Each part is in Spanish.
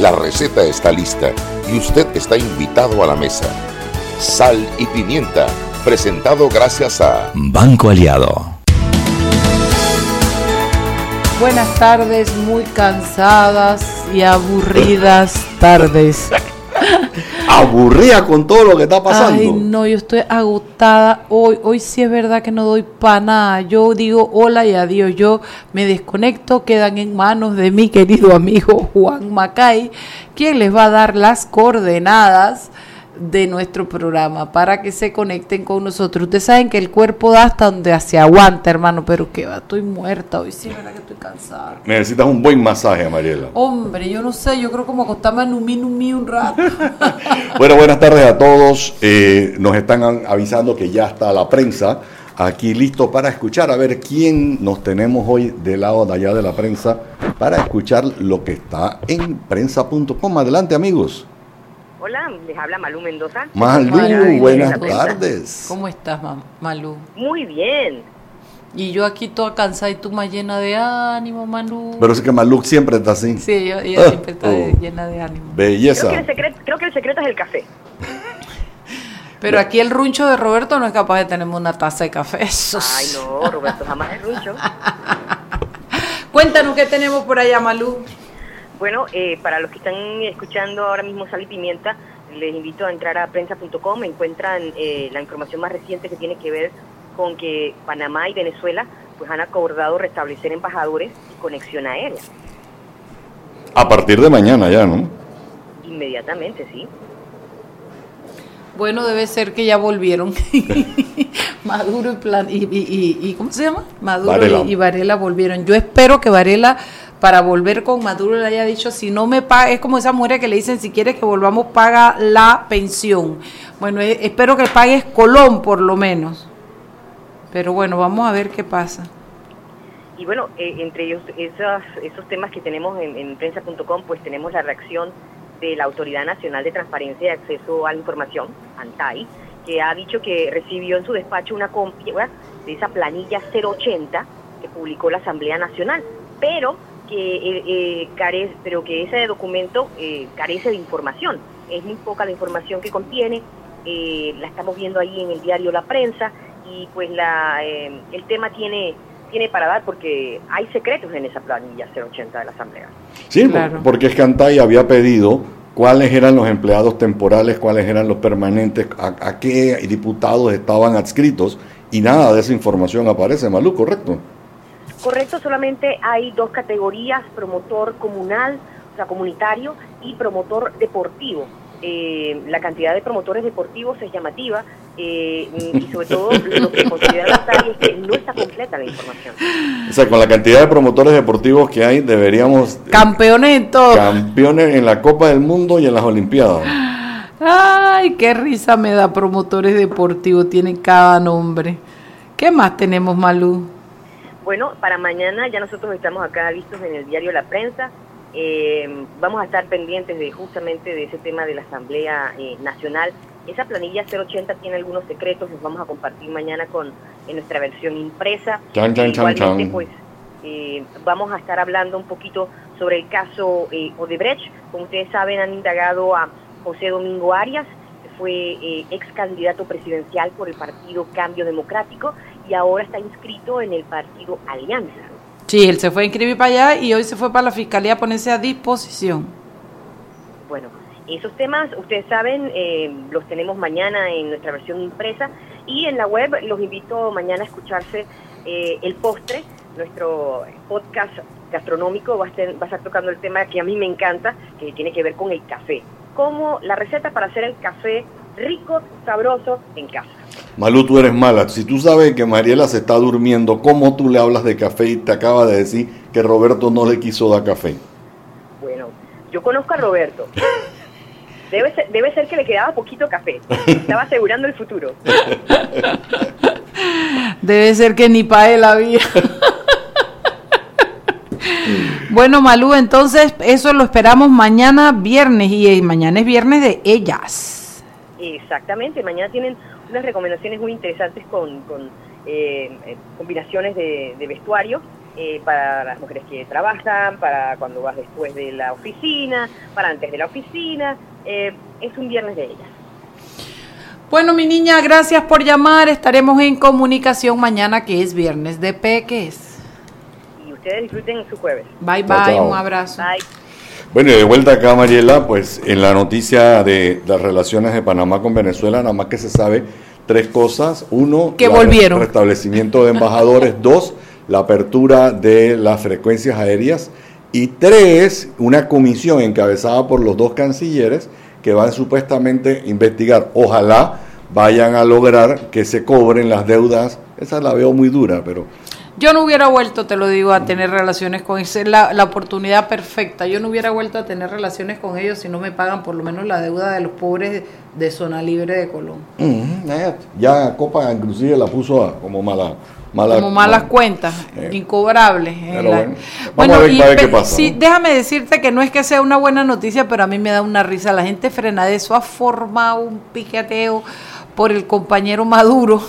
La receta está lista y usted está invitado a la mesa. Sal y pimienta, presentado gracias a Banco Aliado. Buenas tardes, muy cansadas y aburridas tardes. Aburrida con todo lo que está pasando. Ay, no, yo estoy agotada hoy. Hoy sí es verdad que no doy para nada. Yo digo hola y adiós. Yo me desconecto, quedan en manos de mi querido amigo Juan Macay, quien les va a dar las coordenadas de nuestro programa para que se conecten con nosotros. Ustedes saben que el cuerpo da hasta donde se aguanta, hermano, pero que va, estoy muerta hoy, sí, verdad que estoy cansada. Necesitas un buen masaje, Mariela. Hombre, yo no sé, yo creo como acostarme en un mí un rato. bueno, buenas tardes a todos. Eh, nos están avisando que ya está la prensa aquí listo para escuchar, a ver quién nos tenemos hoy del lado de allá de la prensa para escuchar lo que está en prensa.com. Adelante, amigos. Hola, les habla Malú Mendoza. Malú, buenas tardes. ¿Cómo estás, Malú? Muy bien. Y yo aquí toda cansada y tú más llena de ánimo, Malú. Pero es que Malú siempre está así. Sí, ella, ella siempre está oh. llena de ánimo. Belleza. Creo que, el secreto, creo que el secreto es el café. Pero aquí el runcho de Roberto no es capaz de tener una taza de café. Ay, no, Roberto jamás es runcho. Cuéntanos qué tenemos por allá, Malú. Bueno, eh, para los que están escuchando ahora mismo Sal y Pimienta, les invito a entrar a prensa.com, encuentran eh, la información más reciente que tiene que ver con que Panamá y Venezuela pues han acordado restablecer embajadores y conexión aérea. A partir de mañana ya, ¿no? Inmediatamente, sí. Bueno, debe ser que ya volvieron. Maduro y, plan, y, y, ¿cómo se llama? Maduro y Varela volvieron. Yo espero que Varela para volver con Maduro le haya dicho, si no me paga, es como esa mujer que le dicen, si quieres que volvamos, paga la pensión. Bueno, eh, espero que pagues Colón por lo menos. Pero bueno, vamos a ver qué pasa. Y bueno, eh, entre ellos, esos, esos temas que tenemos en, en prensa.com, pues tenemos la reacción de la Autoridad Nacional de Transparencia y Acceso a la Información, ANTAI, que ha dicho que recibió en su despacho una copia de esa planilla 080 que publicó la Asamblea Nacional, pero que eh, eh, carece, pero que ese documento eh, carece de información. Es muy poca la información que contiene. la estamos viendo ahí en el diario La Prensa y pues la, el tema tiene tiene para dar porque hay secretos en esa planilla 080 de la Asamblea. Sí, porque Escantay había pedido cuáles eran los empleados temporales, cuáles eran los permanentes, a, qué diputados estaban adscritos y nada de esa información aparece, Malú, ¿correcto? Correcto, solamente hay dos categorías, promotor comunal, o sea, comunitario, y promotor deportivo. Eh, la cantidad de promotores deportivos es llamativa eh, y sobre todo lo que considera la es que no está completa la información. O sea, con la cantidad de promotores deportivos que hay, deberíamos... Campeones en todo. Campeones en la Copa del Mundo y en las Olimpiadas. Ay, qué risa me da promotores deportivos, tienen cada nombre. ¿Qué más tenemos, Malú? Bueno, para mañana ya nosotros estamos acá listos en el diario La Prensa. Eh, vamos a estar pendientes de justamente de ese tema de la Asamblea eh, Nacional. Esa planilla 080 tiene algunos secretos, los vamos a compartir mañana con en nuestra versión impresa. Chan, chan, Igualmente, pues eh, vamos a estar hablando un poquito sobre el caso Odebrecht. Como ustedes saben, han indagado a José Domingo Arias, fue ex candidato presidencial por el partido Cambio Democrático y ahora está inscrito en el partido Alianza. Sí, él se fue a inscribir para allá y hoy se fue para la fiscalía a ponerse a disposición. Bueno, esos temas, ustedes saben, eh, los tenemos mañana en nuestra versión impresa y en la web los invito mañana a escucharse eh, el postre, nuestro podcast gastronómico va a, estar, va a estar tocando el tema que a mí me encanta, que tiene que ver con el café. Como la receta para hacer el café rico, sabroso en casa. Malú, tú eres mala. Si tú sabes que Mariela se está durmiendo, ¿cómo tú le hablas de café y te acaba de decir que Roberto no le quiso dar café? Bueno, yo conozco a Roberto. Debe ser, debe ser que le quedaba poquito café. Estaba asegurando el futuro. Debe ser que ni para él había. bueno, Malú, entonces eso lo esperamos mañana viernes y eh, mañana es viernes de ellas. Exactamente, mañana tienen unas recomendaciones muy interesantes con, con eh, eh, combinaciones de, de vestuario eh, para las mujeres que trabajan, para cuando vas después de la oficina, para antes de la oficina. Eh, es un viernes de ellas. Bueno, mi niña, gracias por llamar. Estaremos en comunicación mañana, que es viernes de Peques. Y ustedes disfruten su jueves. Bye, bye, chao. un abrazo. Bye. Bueno, y de vuelta acá, Mariela, pues en la noticia de las relaciones de Panamá con Venezuela, nada más que se sabe tres cosas. Uno, Que volvieron. re- restablecimiento de embajadores. Dos, la apertura de las frecuencias aéreas. Y tres, una comisión encabezada por los dos cancilleres que van supuestamente a investigar. Ojalá vayan a lograr que se cobren las deudas. Esa la veo muy dura, pero Yo no hubiera vuelto, te lo digo, a tener relaciones con esa es la, la oportunidad perfecta. Yo no hubiera vuelto a tener relaciones con ellos si no me pagan por lo menos la deuda de los pobres de zona libre de Colón. eh, ya Copa inclusive la puso a- como mala. mala como malas mal- cuentas, Eh. incobrables. Pero la- bueno, vamos a ver- y a ver qué pasa, sí, ¿no? déjame decirte que no es que sea una buena noticia, pero a mí me da una risa. La gente frena de eso ha formado un piqueteo por el compañero Maduro,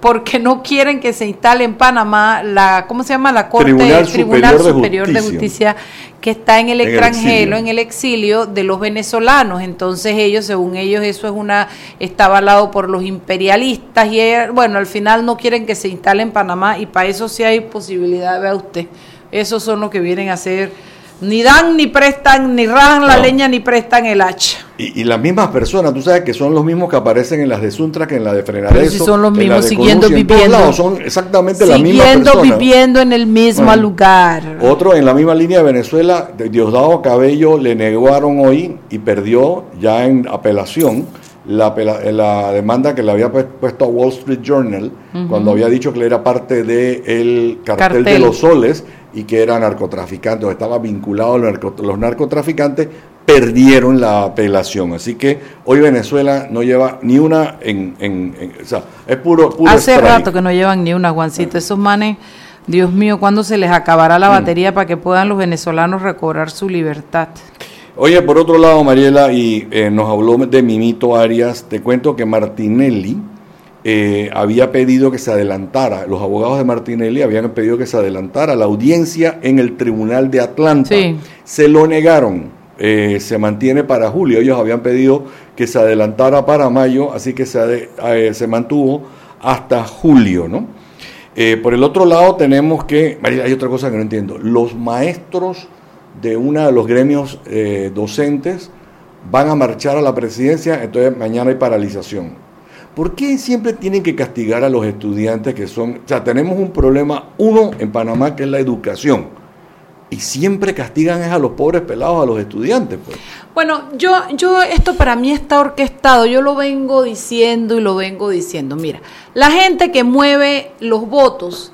porque no quieren que se instale en Panamá la, ¿cómo se llama? La Corte Tribunal Tribunal Superior de Superior de Justicia. Justicia que está en el En extranjero, en el exilio de los venezolanos. Entonces ellos, según ellos, eso es una está avalado por los imperialistas y eh, bueno, al final no quieren que se instale en Panamá y para eso sí hay posibilidad, vea usted. Esos son los que vienen a hacer ni dan ni prestan, ni rajan la No. leña ni prestan el hacha. Y, y las mismas personas, tú sabes que son los mismos que aparecen en las de Suntra que en la de Frenadeso. Pero si son los en mismos, las siguiendo en todos viviendo. lados son exactamente las mismas Siguiendo personas. viviendo en el mismo Bueno. lugar. Otro en la misma línea de Venezuela, Diosdado Cabello le negaron hoy y perdió ya en apelación la, la demanda que le había pu- puesto a Wall Street Journal cuando había dicho que él era parte del cartel, de Cartel. los soles y que era narcotraficante o estaba vinculado a los, narco- los narcotraficantes, perdieron la apelación. Así que hoy Venezuela no lleva ni una en... en- en- o sea, es puro... puro Hace strike. rato que no llevan ni una, Juancito. Esos manes, Dios mío, ¿cuándo se les acabará Mm. la batería para que puedan los venezolanos recobrar su libertad? Oye, por otro lado, Mariela, y eh, nos habló de Mimito Arias, te cuento que Martinelli eh, había pedido que se adelantara, los abogados de Martinelli habían pedido que se adelantara la audiencia en el Tribunal de Atlanta. Sí. Se lo negaron, eh, se mantiene para julio, ellos habían pedido que se adelantara para mayo, así que se, se mantuvo hasta julio, ¿no? Por el otro lado tenemos que, Mariela, hay otra cosa que no entiendo, los maestros de uno de los gremios eh, docentes van a marchar a la presidencia, entonces mañana hay paralización. ¿Por qué siempre tienen que castigar a los estudiantes que son... O sea, tenemos un problema, uno en Panamá, que es la educación. Y siempre castigan es a los pobres pelados, a los estudiantes. Pues. Bueno, yo, yo, esto para mí está orquestado, yo lo vengo diciendo y lo vengo diciendo. Mira, la gente que mueve los votos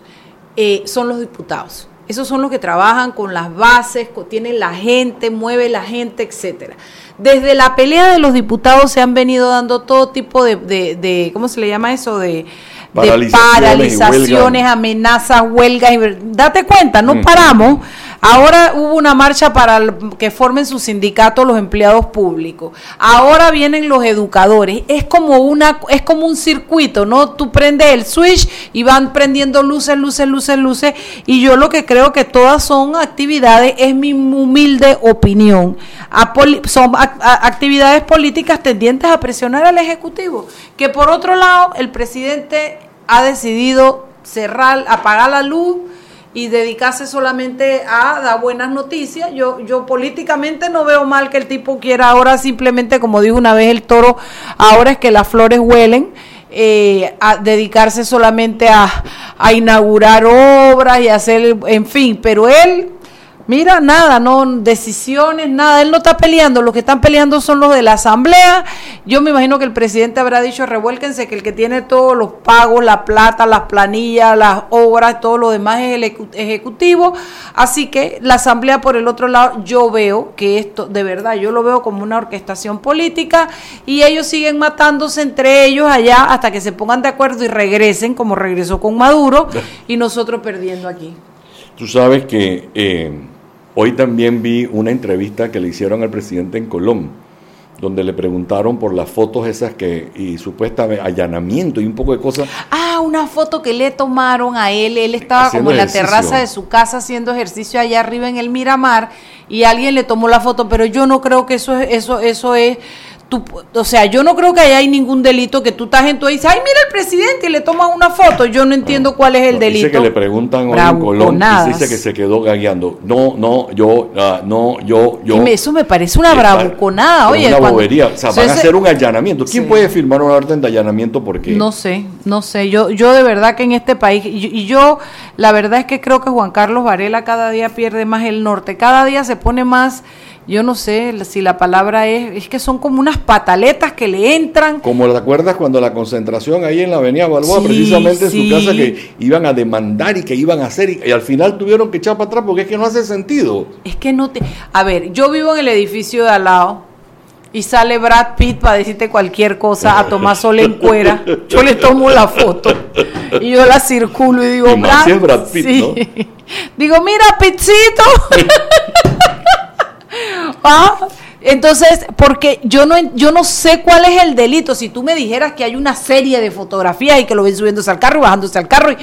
eh, son los diputados. Esos son los que trabajan con las bases, tienen la gente, mueve la gente, etcétera. Desde la pelea de los diputados se han venido dando todo tipo de, de, de- ¿cómo se le llama eso? De, de Paralizaciones paralizaciones, huelgas. amenazas, huelgas. y Date cuenta, no paramos. Ahora hubo una marcha para que formen su sindicato los empleados públicos. Ahora vienen los educadores. Es como una, es como un circuito, ¿no? Tú prendes el switch y van prendiendo luces, luces, luces, luces. Y yo lo que creo que todas son actividades, es mi humilde opinión. son actividades políticas tendientes a presionar al ejecutivo. Que por otro lado, el presidente ha decidido cerrar, apagar la luz y dedicarse solamente a dar buenas noticias. Yo, yo políticamente no veo mal que el tipo quiera ahora simplemente, como dijo una vez el toro, ahora es que las flores huelen. eh, a dedicarse solamente a, a inaugurar obras y hacer, en fin, pero él Mira, nada, no decisiones, nada. Él no está peleando. Los que están peleando son los de la asamblea Yo me imagino que el presidente habrá dicho, revuélquense, que el que tiene todos los pagos, la plata, las planillas, las obras, todo lo demás es el ejecutivo. Así que la asamblea por el otro lado, yo veo que esto, de verdad, yo lo veo como una orquestación política y ellos siguen matándose entre ellos allá hasta que se pongan de acuerdo y regresen, como regresó con Maduro, y nosotros perdiendo aquí. Tú sabes que eh, hoy también vi una entrevista que le hicieron al presidente en Colón, donde le preguntaron por las fotos esas que, y supuestamente allanamiento y un poco de cosas. Ah, una foto que le tomaron a él, él estaba como en la terraza de su casa haciendo ejercicio allá arriba en el Miramar y alguien le tomó la foto, pero yo no creo que eso es, eso, eso es o sea, yo no creo que haya ningún delito que tú estás en tu y dices, ay, mira el presidente y le tomas una foto. Yo no entiendo cuál es el delito. Dice que le preguntan a en Colón y dice que se quedó gagueando. No, no, yo, ah, no, yo, yo. Y eso me parece una bravuconada. Oye, una bobería. O sea, van a hacer un allanamiento. ¿Quién puede firmar una orden de allanamiento? Porque No sé, no sé. Yo, yo de verdad que en este país, y yo, la verdad es que creo que Juan Carlos Varela cada día pierde más el norte. Cada día se pone más yo no sé si la palabra es, es que son como unas pataletas que le entran. Como te acuerdas cuando la concentración ahí en la Avenida Balboa, precisamente en su casa, que iban a demandar y que iban a hacer, y, al final tuvieron que echar para atrás porque es que no hace sentido. Es que no te. A ver, yo vivo en el edificio de al lado y sale Brad Pitt para decirte cualquier cosa a tomar sol en cuera, yo le tomo la foto y yo la circulo y digo, Brad, Pitt, Digo, mira, Pizzito. Ah, entonces, porque yo no, yo no sé cuál es el delito. Si tú me dijeras que hay una serie de fotografías y que lo ven subiéndose al carro y bajándose al carro, y,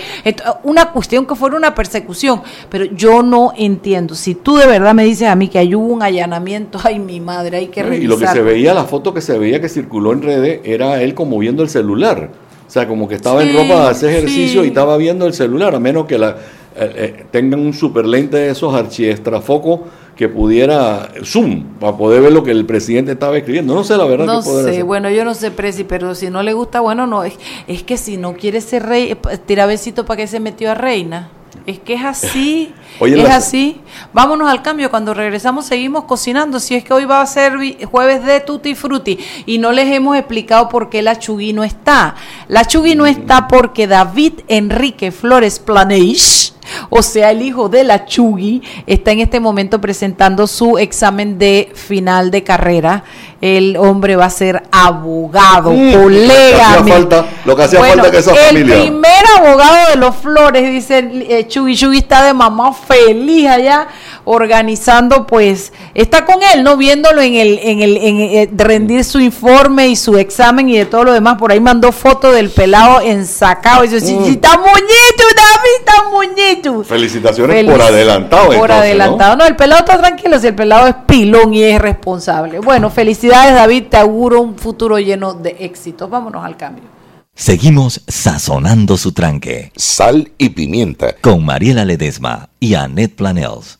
una cuestión que fuera una persecución, pero yo no entiendo. Si tú de verdad me dices a mí que hay un allanamiento, ay mi madre, hay que revisar. Y lo que se veía, la foto que se veía que circuló en redes, era él como viendo el celular. O sea, como que estaba en ropa de hacer ejercicio y estaba viendo el celular, a menos que la, eh, eh, tengan un super lente de esos archiestrafocos que pudiera zoom para poder ver lo que el presidente estaba escribiendo. No sé la verdad. No sé, bueno, yo no sé, Presi, pero si no le gusta, bueno, no, es, es que si no quiere ser rey, eh, tira besito para que se metió a reina. Es que es así, es así. Vámonos al cambio, cuando regresamos seguimos cocinando, si es que hoy va a ser jueves de Tutti Frutti y no les hemos explicado por qué la Chugui no está. La Chugui no está porque David Enrique Flores Planeish o sea, el hijo de la Chugui, está en este momento presentando su examen de final de carrera. El hombre va a ser abogado, mm, colega. Lo que hacía falta, que esa el primer abogado de los Flores, dice eh, Chugui. Chugui está de mamá feliz allá organizando, pues, está con él, ¿no? Viéndolo en el, en el, en eh, rendir su informe y su examen y de todo lo demás. Por ahí mandó foto del pelado ensacado. Y dice, mm. está muñito, David, está muñito. Felicitaciones por adelantado. Por adelantado. ¿no? el pelado está tranquilo, si el pelado es pilón y es responsable. Bueno, felicidades, David, te auguro un futuro lleno de éxitos. Vámonos al cambio. Seguimos sazonando su tranque. Sal y pimienta. Con Mariela Ledesma y Annette Planels.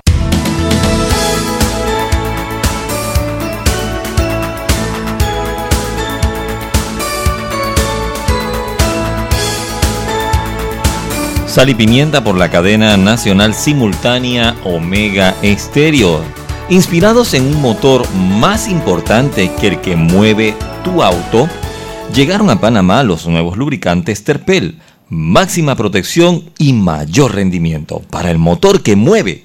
Sal y Pimienta por la cadena nacional simultánea Omega Estéreo. Inspirados en un motor más importante que el que mueve tu auto, llegaron a Panamá los nuevos lubricantes Terpel. Máxima protección y mayor rendimiento para el motor que mueve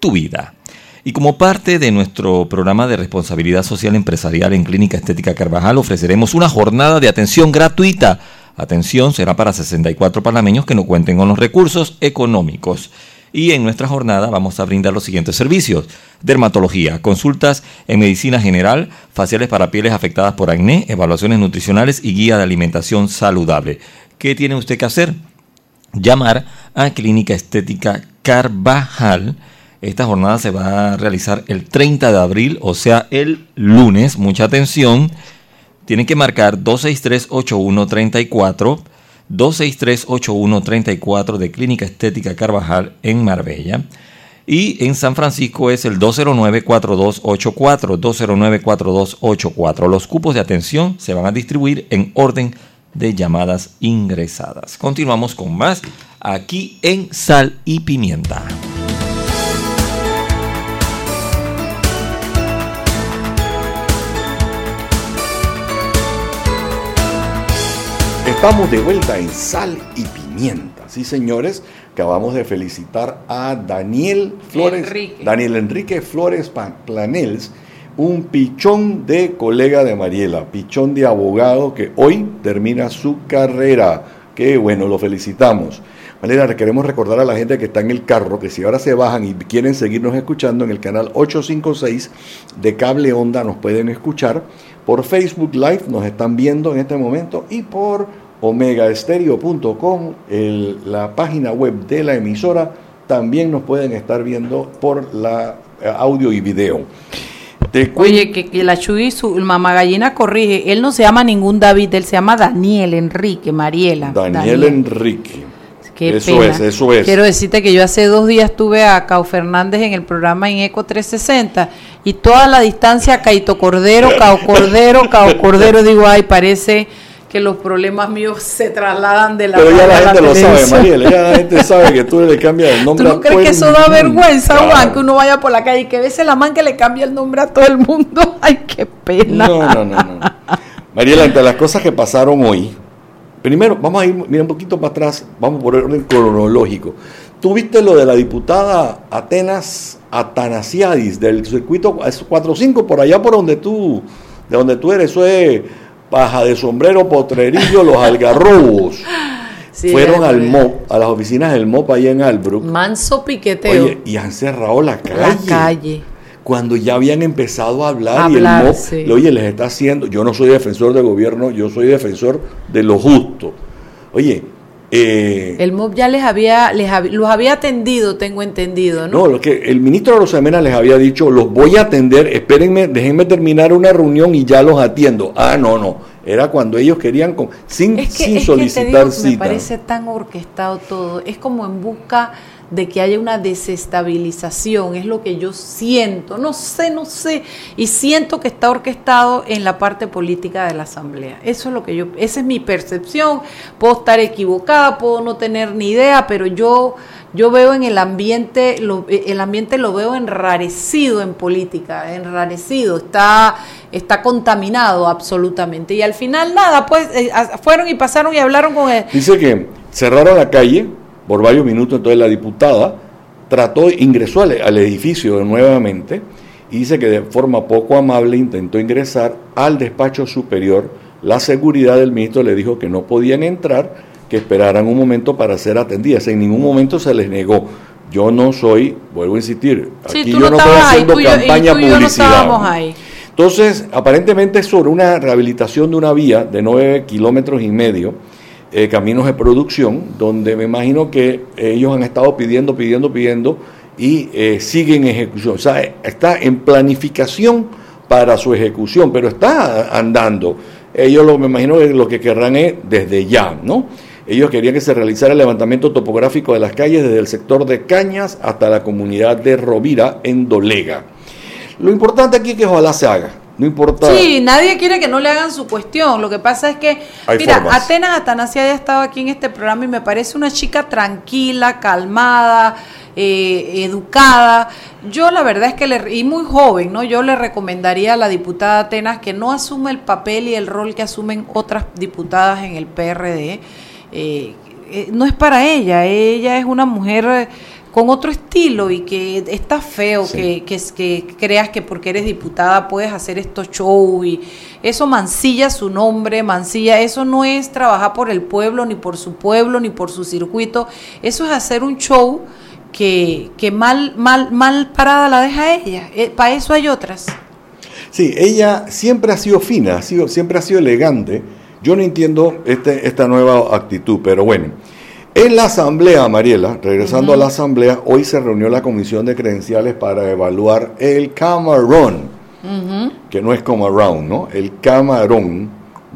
tu vida. Y como parte de nuestro programa de responsabilidad social empresarial en Clínica Estética Carvajal, ofreceremos una jornada de atención gratuita Atención, será para 64 panameños que no cuenten con los recursos económicos. Y en nuestra jornada vamos a brindar los siguientes servicios. Dermatología, consultas en medicina general, faciales para pieles afectadas por acné, evaluaciones nutricionales y guía de alimentación saludable. ¿Qué tiene usted que hacer? Llamar a Clínica Estética Carvajal. Esta jornada se va a realizar el 30 de abril, o sea, el lunes. Mucha atención. Tienen que marcar 263-8134 263-8134 de Clínica Estética Carvajal en Marbella. Y en San Francisco es el 209-4284, 209-4284. Los cupos de atención se van a distribuir en orden de llamadas ingresadas. Continuamos con más aquí en Sal y Pimienta. Estamos de vuelta en Sal y Pimienta. Sí, señores, acabamos de felicitar a Daniel Flores, Enrique. Daniel Enrique Flores Planels, un pichón de colega de Mariela, pichón de abogado que hoy termina su carrera. Qué bueno, lo felicitamos. Mariela, queremos recordar a la gente que está en el carro que si ahora se bajan y quieren seguirnos escuchando en el canal 856 de Cable Onda nos pueden escuchar. Por Facebook Live nos están viendo en este momento y por omegaestereo.com, la página web de la emisora, también nos pueden estar viendo por la eh, audio y video. Te Oye, que, que la Chuy, su mamá gallina corrige, él no se llama ningún David, él se llama Daniel Enrique, Mariela. Daniel Enrique. Qué eso pena. es, eso es. Quiero decirte que yo hace dos días tuve a Cao Fernández en el programa en Eco 360 y toda la distancia Caito Cordero, Cao Cordero, Cao Cordero, digo, ay, parece que los problemas míos se trasladan de la Pero ya la a gente lo sabe. Mariela, ya la gente sabe que tú le cambias el ¿Tú nombre no a crees todo que el eso da vergüenza, Claro. Juan, que uno vaya por la calle y que a veces la man que le cambia el nombre a todo el mundo? Ay, qué pena. No, no, no, no. Mariela, entre las cosas que pasaron hoy, primero, vamos a ir, mira, un poquito para atrás, vamos por orden cronológico. ¿Tú viste lo de la diputada Atenas Atanasiadis del circuito 45 por allá por donde tú, de donde tú eres? Eso es paja de sombrero, potrerillo, los algarrobos. Sí, Fueron al. MOP, a las oficinas del MOP allá en Albrook. Manso piqueteo. Oye, y han cerrado la calle. la calle. Cuando ya habían empezado a hablar, Hablar, y el MOP, sí. oye, les está haciendo, yo no soy defensor del gobierno, yo soy defensor de lo justo. Oye, eh, El MOB ya les había, les hab- los había atendido, tengo entendido, ¿no? no, lo que el ministro Rosamena les había dicho, los voy a atender, espérenme, déjenme terminar una reunión y ya los atiendo. Ah, no, no, era cuando ellos querían, con- sin, es que, sin es que solicitar te digo, me parece tan orquestado todo. Es como en busca de que haya una desestabilización, es lo que yo siento, no sé, no sé, y siento que está orquestado en la parte política de la Asamblea. Eso es lo que yo, esa es mi percepción, puedo estar equivocada, puedo no tener ni idea, pero yo yo veo en el ambiente, lo- el ambiente lo veo enrarecido en política, enrarecido, está, está contaminado absolutamente. Y al final nada, pues eh, fueron y pasaron y hablaron con él. Dice que cerraron la calle por varios minutos, entonces la diputada trató, ingresó al, al edificio nuevamente y dice que de forma poco amable intentó ingresar al despacho superior. La seguridad del ministro le dijo que no podían entrar, que esperaran un momento para ser atendidas. En ningún momento se les negó. Yo no soy, vuelvo a insistir, Sí, aquí yo no no estoy ahí, haciendo tú y yo- y campaña tú y no ahí. Entonces, aparentemente es sobre una rehabilitación de una vía de 9 kilómetros y medio, eh, caminos de producción, donde me imagino que ellos han estado pidiendo, pidiendo, pidiendo y eh, siguen en ejecución. O sea, está en planificación para su ejecución, pero está andando. Ellos lo, me imagino que lo que querrán es desde ya, ¿no? Ellos querían que se realizara el levantamiento topográfico de las calles desde el sector de Cañas hasta la comunidad de Rovira en Dolega. Lo importante aquí es que ojalá se haga. No importa. Sí, nadie quiere que no le hagan su cuestión. Lo que pasa es que, Hay mira, formas. Atenas Atanasia ya ha estado aquí en este programa y me parece una chica tranquila, calmada, eh, educada. Yo la verdad es que le, y muy joven, ¿no? Yo le recomendaría a la diputada Atenas que no asuma el papel y el rol que asumen otras diputadas en el PRD. Eh, eh, no es para ella, ella es una mujer con otro estilo y que está feo que, que, que, creas que porque eres diputada puedes hacer estos shows y eso mancilla su nombre, mancilla, eso no es trabajar por el pueblo, ni por su pueblo, ni por su circuito, eso es hacer un show que, que mal, mal, mal parada la deja ella, eh, para eso hay otras. Sí, ella siempre ha sido fina, ha sido, siempre ha sido elegante. Yo no entiendo este, esta nueva actitud, pero bueno. En la asamblea, Mariela, regresando a la asamblea, hoy se reunió la comisión de credenciales para evaluar el camarón, que no es como around, ¿no? El camarón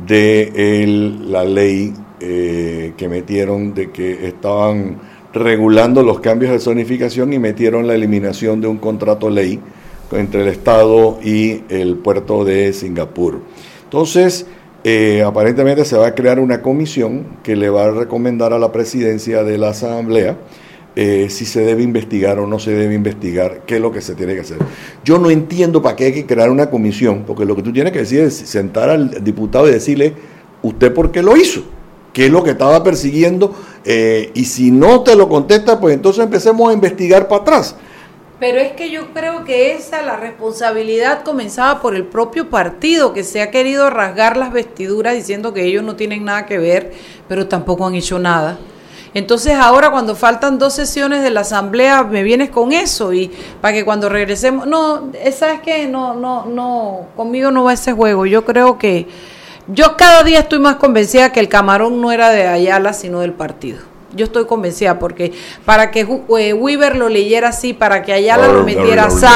de la ley eh, que metieron de que estaban regulando los cambios de zonificación y metieron la eliminación de un contrato ley entre el Estado y el puerto de Singapur. Entonces, eh, aparentemente se va a crear una comisión que le va a recomendar a la presidencia de la Asamblea eh, si se debe investigar o no se debe investigar, qué es lo que se tiene que hacer. Yo no entiendo para qué hay que crear una comisión, porque lo que tú tienes que decir es sentar al diputado y decirle, ¿usted por qué lo hizo? ¿Qué es lo que estaba persiguiendo? Eh, y si no te lo contesta, pues entonces empecemos a investigar para atrás. Pero es que yo creo que esa, la responsabilidad comenzaba por el propio partido, que se ha querido rasgar las vestiduras diciendo que ellos no tienen nada que ver, pero tampoco han hecho nada. Entonces ahora cuando faltan dos sesiones de la asamblea me vienes con eso y para que cuando regresemos, no, sabes que no, no, no, conmigo no va ese juego. Yo creo que yo cada día estoy más convencida que el camarón no era de Ayala sino del partido. Yo estoy convencida porque para que eh, Weaver lo leyera así, para que Ayala lo metiera así,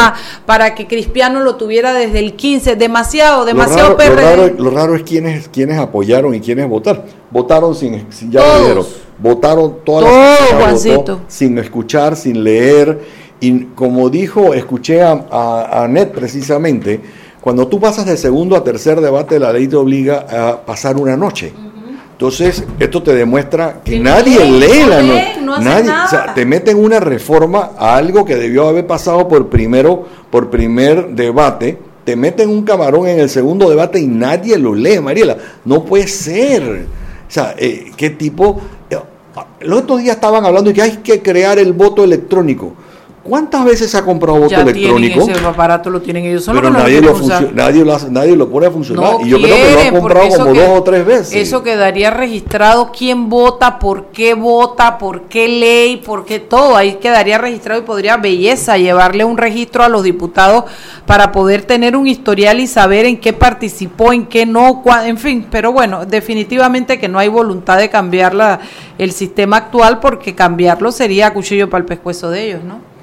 para que Cristiano lo tuviera desde el 15, demasiado, demasiado lo raro, lo raro, es quienes, quienes apoyaron y quienes votaron. Votaron sin, ya votaron todas las sin escuchar, sin leer. Y como dijo, escuché a, a, Net precisamente, cuando tú pasas de segundo a tercer debate, la ley te obliga a pasar una noche. Entonces, esto te demuestra que, nadie lee, la no, nadie, o sea, te meten una reforma a algo que debió haber pasado por primero, por primer debate, te meten un camarón en el segundo debate y nadie lo lee, Mariela. No puede ser. O sea, eh, ¿qué tipo? Eh, los otros días estaban hablando de que hay que crear el voto electrónico. ¿Cuántas veces se ha comprado voto electrónico? ese aparato lo tienen ellos Pero nadie, lo nadie, lo nadie, lo pone a funcionar. y yo creo que lo han comprado como dos o tres veces. Eso quedaría registrado quién vota, por qué vota, por qué ley, por qué todo. Ahí quedaría registrado y podría belleza llevarle un registro a los diputados para poder tener un historial y saber en qué participó, en qué no, en fin. Pero bueno, definitivamente que no hay voluntad de cambiar la, el sistema actual porque cambiarlo sería cuchillo para el pescuezo de ellos, ¿no?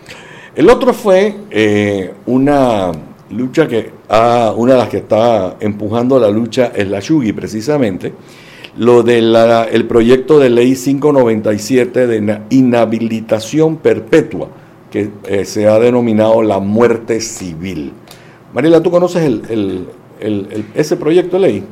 El otro fue eh, una lucha que, ah, una de las que está empujando la lucha es la Yugi, precisamente, lo del proyecto de ley 597 de inhabilitación perpetua, que eh, se ha denominado la muerte civil. Mariela, ¿tú conoces el, ese proyecto de ley?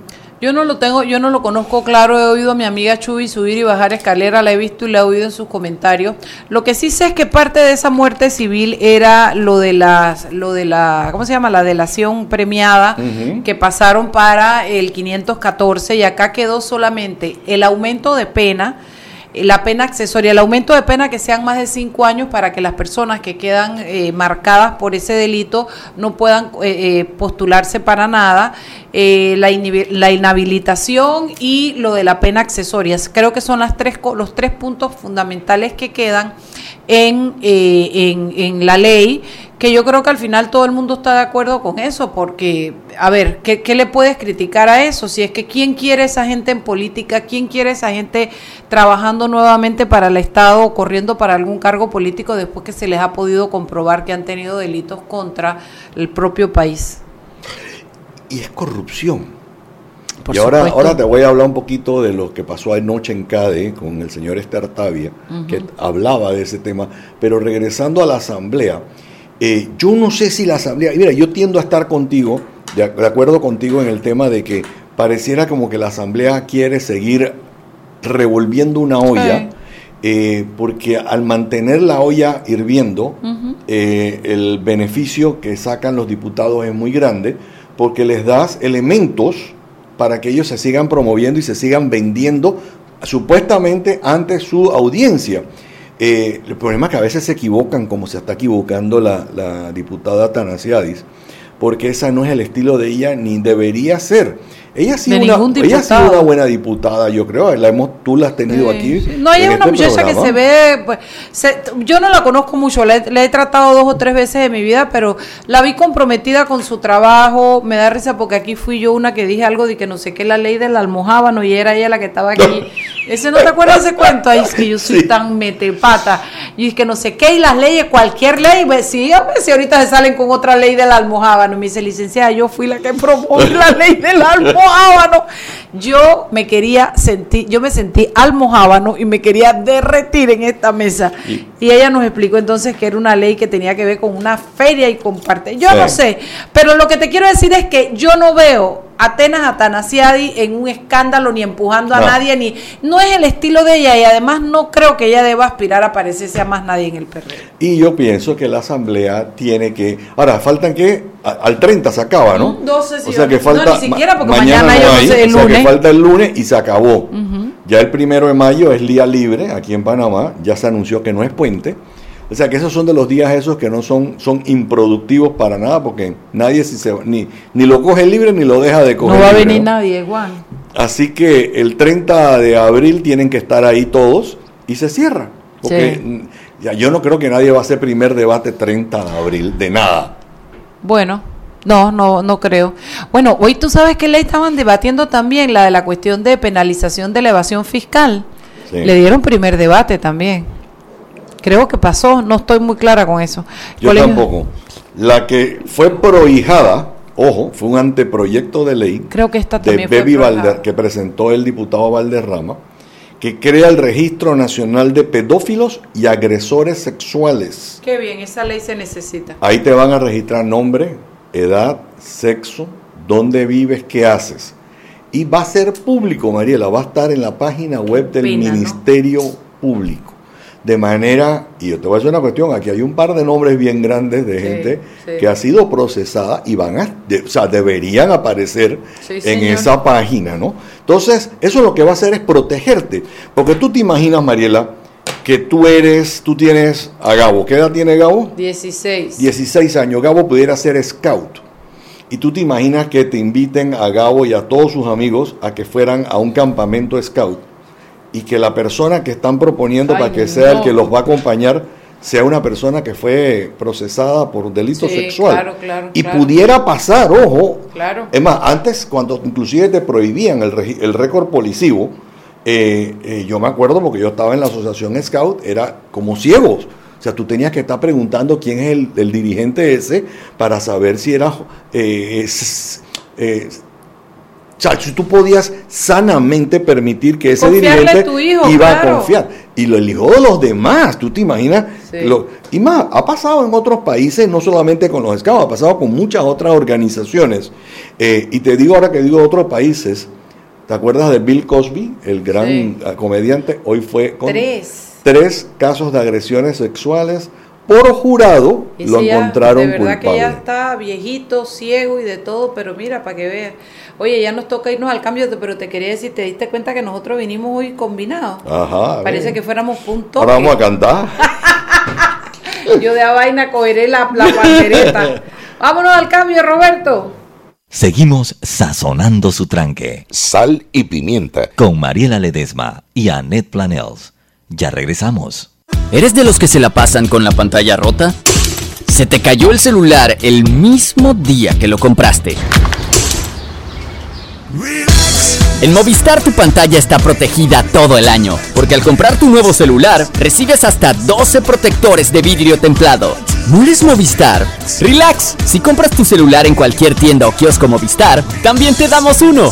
Yo no lo tengo, yo no lo conozco claro, he oído a mi amiga Chubi subir y bajar escalera, la he visto y la he oído en sus comentarios. Lo que sí sé es que parte de esa muerte civil era lo de las, lo de la, ¿cómo se llama? La delación premiada que pasaron para el 514 y acá quedó solamente el aumento de pena la pena accesoria, el aumento de pena que sean más de cinco años para que las personas que quedan eh, marcadas por ese delito no puedan eh, eh, postularse para nada, la, la, inhabilitación y lo de la pena accesoria. Creo que son las tres, los tres puntos fundamentales que quedan en, en, en la ley que yo creo que al final todo el mundo está de acuerdo con eso, porque, a ver, ¿qué, le puedes criticar a eso? Si es que quién quiere esa gente en política, quién quiere esa gente trabajando nuevamente para el Estado o corriendo para algún cargo político después que se les ha podido comprobar que han tenido delitos contra el propio país. Y es corrupción. y ahora, ahora te voy a hablar un poquito de lo que pasó anoche en CADE con el señor Esther Tavia, que hablaba de ese tema, pero regresando a la asamblea, eh, yo no sé si la Asamblea, mira, yo tiendo a estar contigo, de, acuerdo contigo en el tema de que pareciera como que la Asamblea quiere seguir revolviendo una olla, eh, porque al mantener la olla hirviendo, eh, el beneficio que sacan los diputados es muy grande, porque les das elementos para que ellos se sigan promoviendo y se sigan vendiendo supuestamente ante su audiencia. Eh, el problema es que a veces se equivocan, como se está equivocando la, la diputada Tanasiadis, porque esa no es el estilo de ella, ni debería ser. Ella ha sido, una, ella ha sido una buena diputada, yo creo. La hemos, tú la has tenido Sí, aquí. sí. No, ella es una este muchacha que se ve, pues, se- yo no la conozco mucho, la he, la he tratado dos o tres veces en mi vida, pero la vi comprometida con su trabajo, me da risa porque aquí fui yo una que dije algo de que no sé qué, la ley del almohábano y era ella la que estaba aquí. ¿Ese no te acuerdas de ese cuento? Ay, es que yo soy Sí. tan metepata. Y es que no sé qué, y las leyes, cualquier ley, pues sí, hombre, si ahorita se salen con otra ley del almohábano. Me dice, licenciada, yo fui la que promoví la ley del almohábano. Yo me quería sentir, yo me sentí almohábano y me quería derretir en esta mesa. Y- Y, ella nos explicó entonces que era una ley que tenía que ver con una feria y comparte. Yo Sí. no sé, pero lo que te quiero decir es que yo no veo Atenas Atanasiadi en un escándalo ni empujando a No. nadie ni no es el estilo de ella y además no creo que ella deba aspirar a parecerse a más nadie en el PRD. Y yo pienso que la asamblea tiene que. Ahora, faltan que. Al 30 se acaba, ¿no? Mm, dos sesiones. O sea que No, falta. ni siquiera, porque ma- mañana no yo no hay, sé, el o sea que lunes. falta el lunes y se acabó. Ya el primero de mayo es día libre aquí en Panamá. Ya se anunció que no es puente. O sea que esos son de los días esos que no son, son improductivos para nada porque nadie si se, ni, ni lo coge libre ni lo deja de coger No va a venir ¿no? nadie, Juan. Así que el 30 de abril tienen que estar ahí todos y se cierra. Porque Sí. ya, yo no creo que nadie va a hacer primer debate 30 de abril de nada. Bueno, no, no, no creo. Bueno, hoy tú sabes que ley estaban debatiendo también la de la cuestión de penalización de la evasión fiscal. Sí. Le dieron primer debate también. Creo que pasó, no estoy muy clara con eso. Yo Colegio- tampoco. La que fue prohijada, ojo, fue un anteproyecto de ley Creo que esta de también Baby. Valder, que presentó el diputado Valderrama, que crea el Registro Nacional de Pedófilos y Agresores Sexuales. Qué bien, esa ley se necesita. Ahí te van a registrar nombre, edad, sexo, dónde vives, qué haces. Y va a ser público, Mariela, va a estar en la página web del Pena, ¿no? Ministerio Público. De manera, y yo te voy a decir una cuestión, aquí hay un par de nombres bien grandes de Sí, gente sí. que ha sido procesada y van a, de- o sea, deberían aparecer Sí, en señor. esa página, ¿no? Entonces, eso lo que va a hacer es protegerte. Porque tú te imaginas, Mariela, que tú eres, tú tienes a Gabo, ¿qué edad tiene Gabo? 16. 16 años, Gabo pudiera ser scout. Y tú te imaginas que te inviten a Gabo y a todos sus amigos a que fueran a un campamento scout y que la persona que están proponiendo Ay, para que sea el que los va a acompañar sea una persona que fue procesada por delito Sí, sexual. claro, claro, y claro. pudiera pasar, ojo. Claro. Es más, antes cuando inclusive te prohibían el, el récord policivo, eh, eh, yo me acuerdo porque yo estaba en la asociación Scout, era como ciegos. O sea, tú tenías que estar preguntando quién es el, el dirigente ese para saber si era... eh, es- o sea, si tú podías sanamente permitir que ese Confiarle dirigente hijo, iba a confiar. Y lo eligió de los demás, tú te imaginas. Sí. Lo- y más, ha pasado en otros países, no solamente con los scouts, ha pasado con muchas otras organizaciones. Eh, y te digo ahora que digo otros países, ¿te acuerdas de Bill Cosby, el gran Sí. comediante? Hoy fue con Tres. tres casos de agresiones sexuales por jurado, lo ya, encontraron De verdad culpable. que ya está viejito, ciego y de todo, pero mira, para que veas. Oye, ya nos toca irnos al cambio, pero te quería decir, ¿te diste cuenta que nosotros vinimos hoy combinados? Ajá. Parece bien. que fuéramos punto. Ahora vamos a cantar. Yo de a vaina cogeré la, la pandereta. Vámonos al cambio, Roberto. Seguimos sazonando su tranque Sal y pimienta. con Mariela Ledesma y Annette Planels. Ya regresamos. ¿Eres de los que se la pasan con la pantalla rota? ¿Se te cayó el celular el mismo día que lo compraste? En Movistar tu pantalla está protegida todo el año, porque al comprar tu nuevo celular recibes hasta 12 protectores de vidrio templado. ¿No eres Movistar? Relax, si compras tu celular en cualquier tienda o kiosco Movistar, también te damos uno.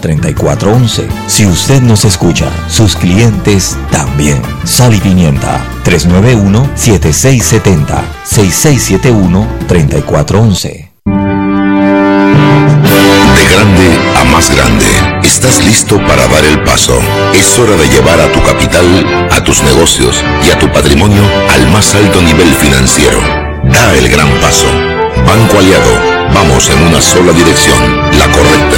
3411. Si usted nos escucha, sus clientes también. Sal y Pimienta 391-7670 6671-3411. De grande a más grande, estás listo para dar el paso. Es hora de llevar a tu capital, a tus negocios y a tu patrimonio al más alto nivel financiero. Da el gran paso. Banco Aliado, vamos en una sola dirección, la correcta.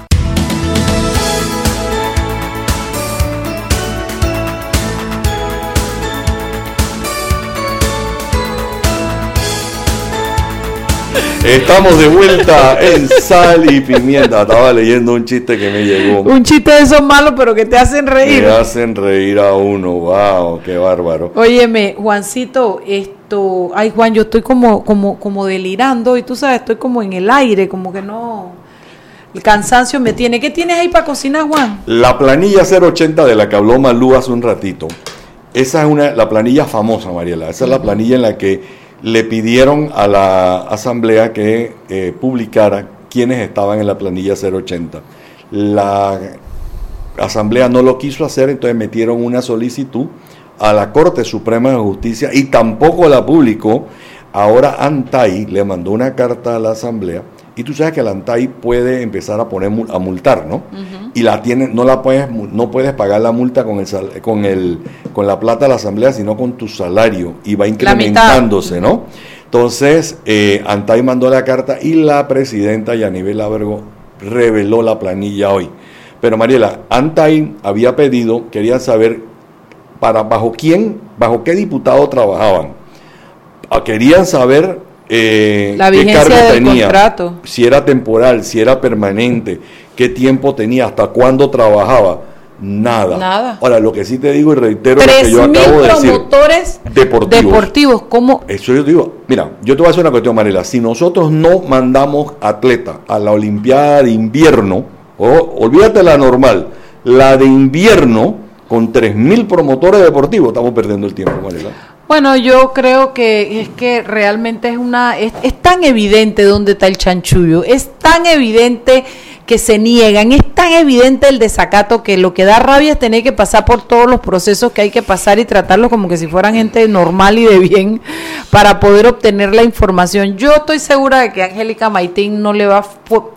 Estamos de vuelta en Sal y Pimienta. Estaba leyendo un chiste que me llegó. Un chiste de esos malos, pero que te hacen reír. Me hacen reír a uno. Wow, qué bárbaro. Óyeme, Juancito, esto, ay Juan, yo estoy como, como, como delirando y tú sabes, estoy como en el aire, como que no, el cansancio me tiene. ¿Qué tienes ahí para cocinar, Juan? La planilla 080 de la que habló Malú hace un ratito. Esa es una, la planilla famosa, Mariela. Esa es la planilla en la que le pidieron a la asamblea que eh, publicara quiénes estaban en la planilla 080. La asamblea no lo quiso hacer, entonces metieron una solicitud a la Corte Suprema de Justicia y tampoco la publicó. Ahora Antay le mandó una carta a la asamblea y tú sabes que la ANTAI puede empezar a poner a multar, ¿no? Y la tiene, no la puedes, no puedes pagar la multa con el con el con la plata de la asamblea, sino con tu salario y va incrementándose, ¿no? Entonces, eh, ANTAI mandó la carta y la presidenta Yanibel Abergo reveló la planilla hoy. Pero Mariela, ANTAI había pedido, quería saber para bajo quién, bajo qué diputado trabajaban. Ah, querían saber eh, la vigencia qué del contrato. si era temporal, si era permanente, qué tiempo tenía, hasta cuándo trabajaba. Nada. Nada. Ahora, lo que sí te digo y reitero lo que yo acabo de decir. promotores deportivos. deportivos. ¿Cómo? Eso yo digo. Mira, yo te voy a hacer una cuestión, Marela. Si nosotros no mandamos atleta a la Olimpiada de invierno, o olvídate la normal, la de invierno, con 3.000 promotores deportivos, estamos perdiendo el tiempo, Marela. Bueno, yo creo que es que realmente es una es, tan evidente dónde está el chanchullo, es tan evidente que se niegan, es tan evidente el desacato que lo que da rabia es tener que pasar por todos los procesos que hay que pasar y tratarlos como que si fueran gente normal y de bien para poder obtener la información. Yo estoy segura de que Angélica Maitín no le va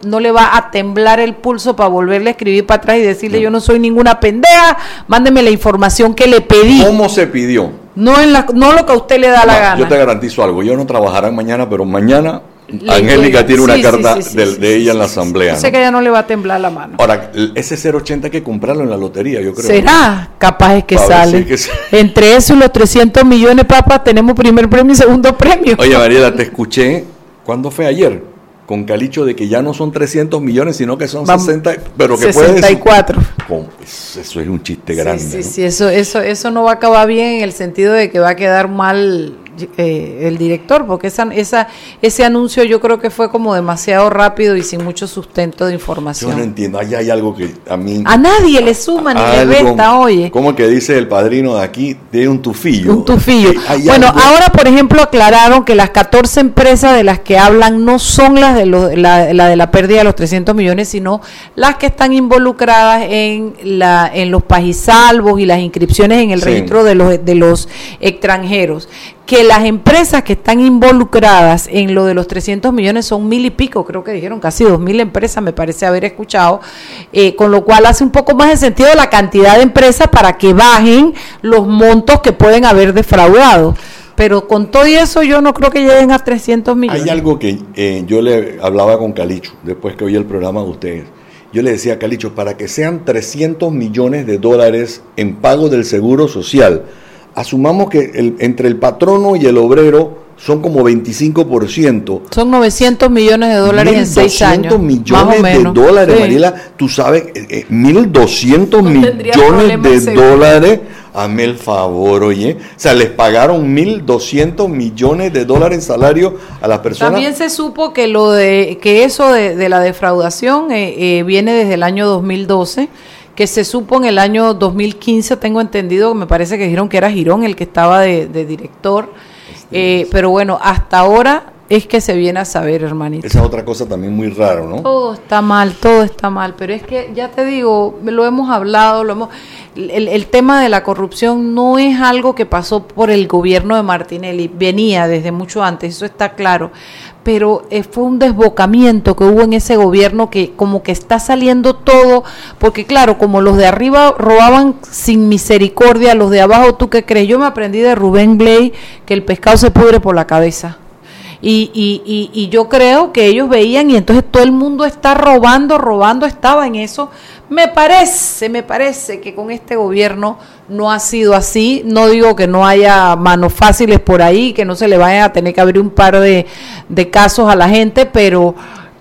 no le va a temblar el pulso para volverle a escribir para atrás y decirle yo no soy ninguna pendeja, mándeme la información que le pedí. ¿Cómo se pidió? No, en la, no lo que a usted le da la gana. Yo te garantizo algo, yo no trabajarán mañana, pero mañana Angélica tiene una carta de, ella en la asamblea. sé que ella no le va a temblar la mano. Ahora, ese 080 hay que comprarlo en la lotería, yo creo. ¿Será? Capaz es que sale. Entre eso y los 300 millones, papá, tenemos primer premio y segundo premio. Oye, Mariela, te escuché, ¿cuándo fue ayer? Con Calicho de que ya no son 300 millones, sino que son 60, pero que 64. Pues, eso es un chiste grande. Sí, sí, sí, eso, eso, eso no va a acabar bien en el sentido de que va a quedar mal eh, el director, porque esa, esa, ese anuncio yo creo que fue como demasiado rápido y sin mucho sustento de información. Yo no entiendo, ahí hay algo que a mí... A nadie le suma ni le resta, oye. Como que dice el padrino de aquí, de un tufillo. Un tufillo. Bueno, ahora por ejemplo aclararon que las 14 empresas de las que hablan no son las de la, la de la pérdida de los 300 millones, sino las que están involucradas en, la, en los pajisalvos y las inscripciones en el registro de los, de los extranjeros que las empresas que están involucradas en lo de los 300 millones son mil y pico, creo que dijeron casi dos mil empresas, me parece haber escuchado, eh, con lo cual hace un poco más de sentido la cantidad de empresas para que bajen los montos que pueden haber defraudado. Pero con todo eso yo no creo que lleguen a 300 millones. Hay algo que eh, yo le hablaba con Calicho, después que oí el programa de ustedes. Yo le decía a Calicho, para que sean 300 millones de dólares en pago del seguro social, asumamos que el, entre el patrono y el obrero son como 25%. Son 900 millones de dólares en seis años. millones de dólares, Mariela. Tú sabes, eh, 1.200 eh, millones de dólares. Hazme el favor, oye. O sea, les pagaron 1.200 millones de dólares en salario a las personas. También se supo que lo de que eso de, la defraudación eh, eh, viene desde el año 2012 que se supo en el año 2015, tengo entendido, me parece que dijeron que era Girón el que estaba de, de director, eh, pero bueno, hasta ahora es que se viene a saber, hermanito. Esa es otra cosa también muy raro, ¿no? Todo está mal, todo está mal, pero es que ya te digo, lo hemos hablado, lo hemos el, el tema de la corrupción no es algo que pasó por el gobierno de Martinelli, venía desde mucho antes, eso está claro, pero eh, fue un desbocamiento que hubo en ese gobierno que como que está saliendo todo, porque claro, como los de arriba robaban sin misericordia, los de abajo, ¿tú qué crees? Yo me aprendí de Rubén Gley que el pescado se pudre por la cabeza. Y, y, y, y, yo creo que ellos veían y entonces todo el mundo está robando, robando, estaba en eso. Me parece, me parece que con este gobierno no ha sido así. No digo que no haya manos fáciles por ahí, que no se le vayan a tener que abrir un par de, de casos a la gente, pero,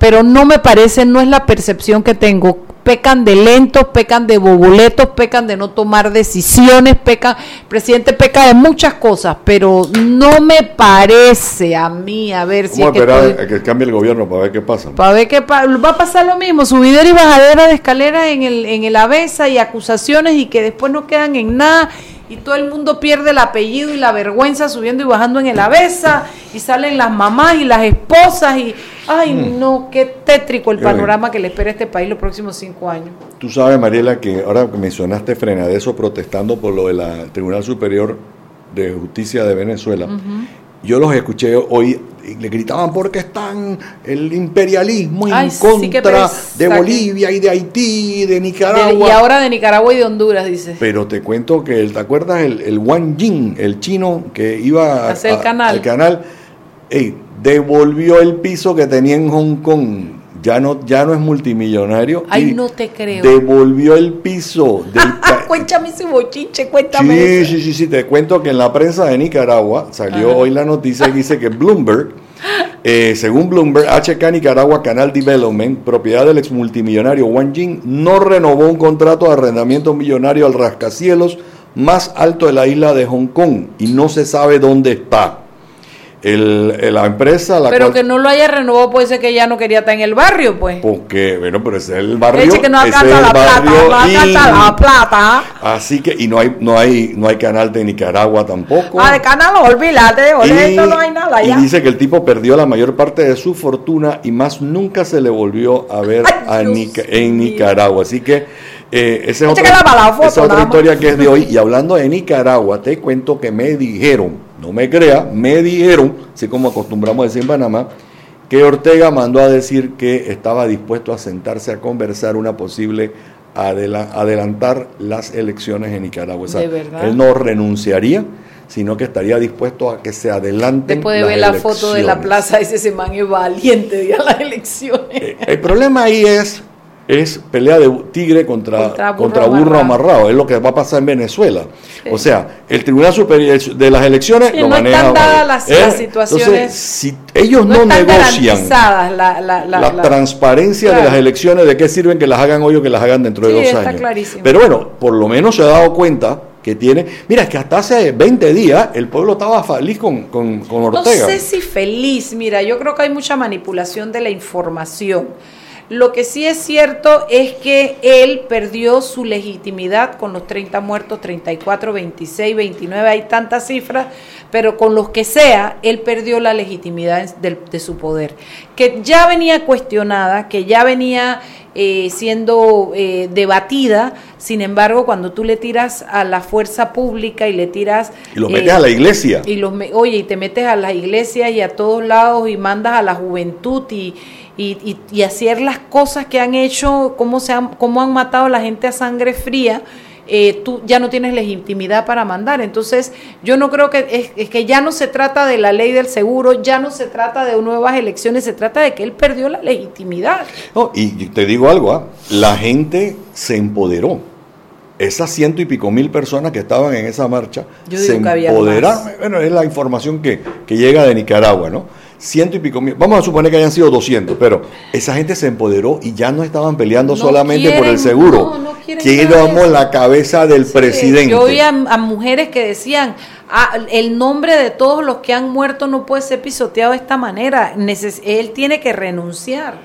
pero no me parece, no es la percepción que tengo pecan de lentos, pecan de boboletos, pecan de no tomar decisiones, pecan, el presidente peca de muchas cosas, pero no me parece a mí, a ver si... Vamos a es que esperar estoy- a que cambie el gobierno para ver qué pasa. para ver qué pa- va a pasar lo mismo, subidera y bajadera de escalera en el, en el Avesa y acusaciones y que después no quedan en nada y todo el mundo pierde el apellido y la vergüenza subiendo y bajando en el Avesa y salen las mamás y las esposas y ay no, qué tétrico el bien. panorama que le espera a este país los próximos cinco años. Tú sabes, Mariela, que ahora que mencionaste Frenadeso protestando por lo del Tribunal Superior de Justicia de Venezuela, yo los escuché hoy y le gritaban porque están el imperialismo en sí, contra de Bolivia y de Haití, de De- Nicaragua. y ahora de Nicaragua y de Honduras, dice. Pero te cuento que, el- ¿te acuerdas el, el Wang Jing, el chino que iba a- Hacer el canal. al canal? Devolvió el piso que tenía en Hong Kong. Ya no, ya no es multimillonario. Ay, y no te creo. Devolvió el piso del ca- Cuéntame ese bochinche, cuéntame. Sí, sí, sí, sí, te cuento que en la prensa de Nicaragua salió Ajá. hoy la noticia que dice que Bloomberg, eh, según Bloomberg, HK Nicaragua Canal Development, propiedad del ex multimillonario Wang Jing, no renovó un contrato de arrendamiento millonario al rascacielos más alto de la isla de Hong Kong y no se sabe dónde está. El- el- la empresa, la Pero cual- que no lo haya renovado puede ser que ya no quería estar en el barrio, pues. porque, bueno, pero ese es el barrio. Eche que no ese es alcanza el la plata, no alcanza la plata. Así que, y no hay, no hay, no hay canal de Nicaragua tampoco. Ah, de canal, olvídate, Y, olvídate, no hay nada y ya. dice que el tipo perdió la mayor parte de su fortuna y más nunca se le volvió a ver Ay, a Nica- en. Nicaragua. Así que eh, esa es otra, la foto, esa es otra historia que es de hoy. Y hablando de Nicaragua, te cuento que me dijeron, no me crea, me dijeron, así como acostumbramos a decir en Panamá, que Ortega mandó a decir que estaba dispuesto a sentarse a conversar una posible adela- adelantar las elecciones en Nicaragua. O sea, ¿De verdad? él no renunciaría, sino que estaría dispuesto a que se adelanten Después de ver la foto de la plaza, ese se man es valiente de las elecciones. Eh, El problema ahí es es pelea de tigre contra, Contra contra burro amarrado. amarrado. Es lo que va a pasar en Venezuela. O sea, el Tribunal Superior de las Elecciones Sí, lo no maneja. están dadas las- ¿eh? las situaciones. Entonces, si ellos no, negocian la, la, la, la, la- transparencia Claro. de las elecciones, ¿de qué sirven que las hagan hoy o que las hagan dentro de Sí, dos está años? clarísimo. Pero bueno, por lo menos se ha dado cuenta que tiene. Mira, es que hasta hace 20 días el pueblo estaba feliz con, con, con No Ortega. sé si feliz, mira, yo creo que hay mucha manipulación de la información. Lo que sí es cierto es que él perdió su legitimidad con los 30 muertos, 34, 26, 29, hay tantas cifras, pero con los que sea, él perdió la legitimidad de, de su poder, que ya venía cuestionada, que ya venía eh, siendo eh, debatida, sin embargo, cuando tú le tiras a la fuerza pública y le tiras... Y lo eh, metes a la iglesia. y los me- oye, y te metes a las iglesias y a todos lados y mandas a la juventud y, y, y- y hacer las cosas que han hecho, cómo, se han, cómo han matado a la gente a sangre fría, eh, tú ya no tienes legitimidad para mandar. Entonces, yo no creo que es, es que ya no se trata de la ley del seguro, ya no se trata de nuevas elecciones, se trata de que él perdió la legitimidad. No, y te digo algo, ¿ah? la gente se empoderó. Esas ciento y pico mil personas que estaban en esa marcha Yo se digo que había empoderaron. más. Bueno, es la información que, que llega de Nicaragua, ¿no? Ciento y pico mil, vamos a suponer que hayan sido 200, pero esa gente se empoderó y ya no estaban peleando No solamente por el seguro. no, no eso. la cabeza del Sí, presidente. Yo oía a, a mujeres que decían, ah, el nombre de todos los que han muerto no puede ser pisoteado de esta manera. Neces él tiene que renunciar.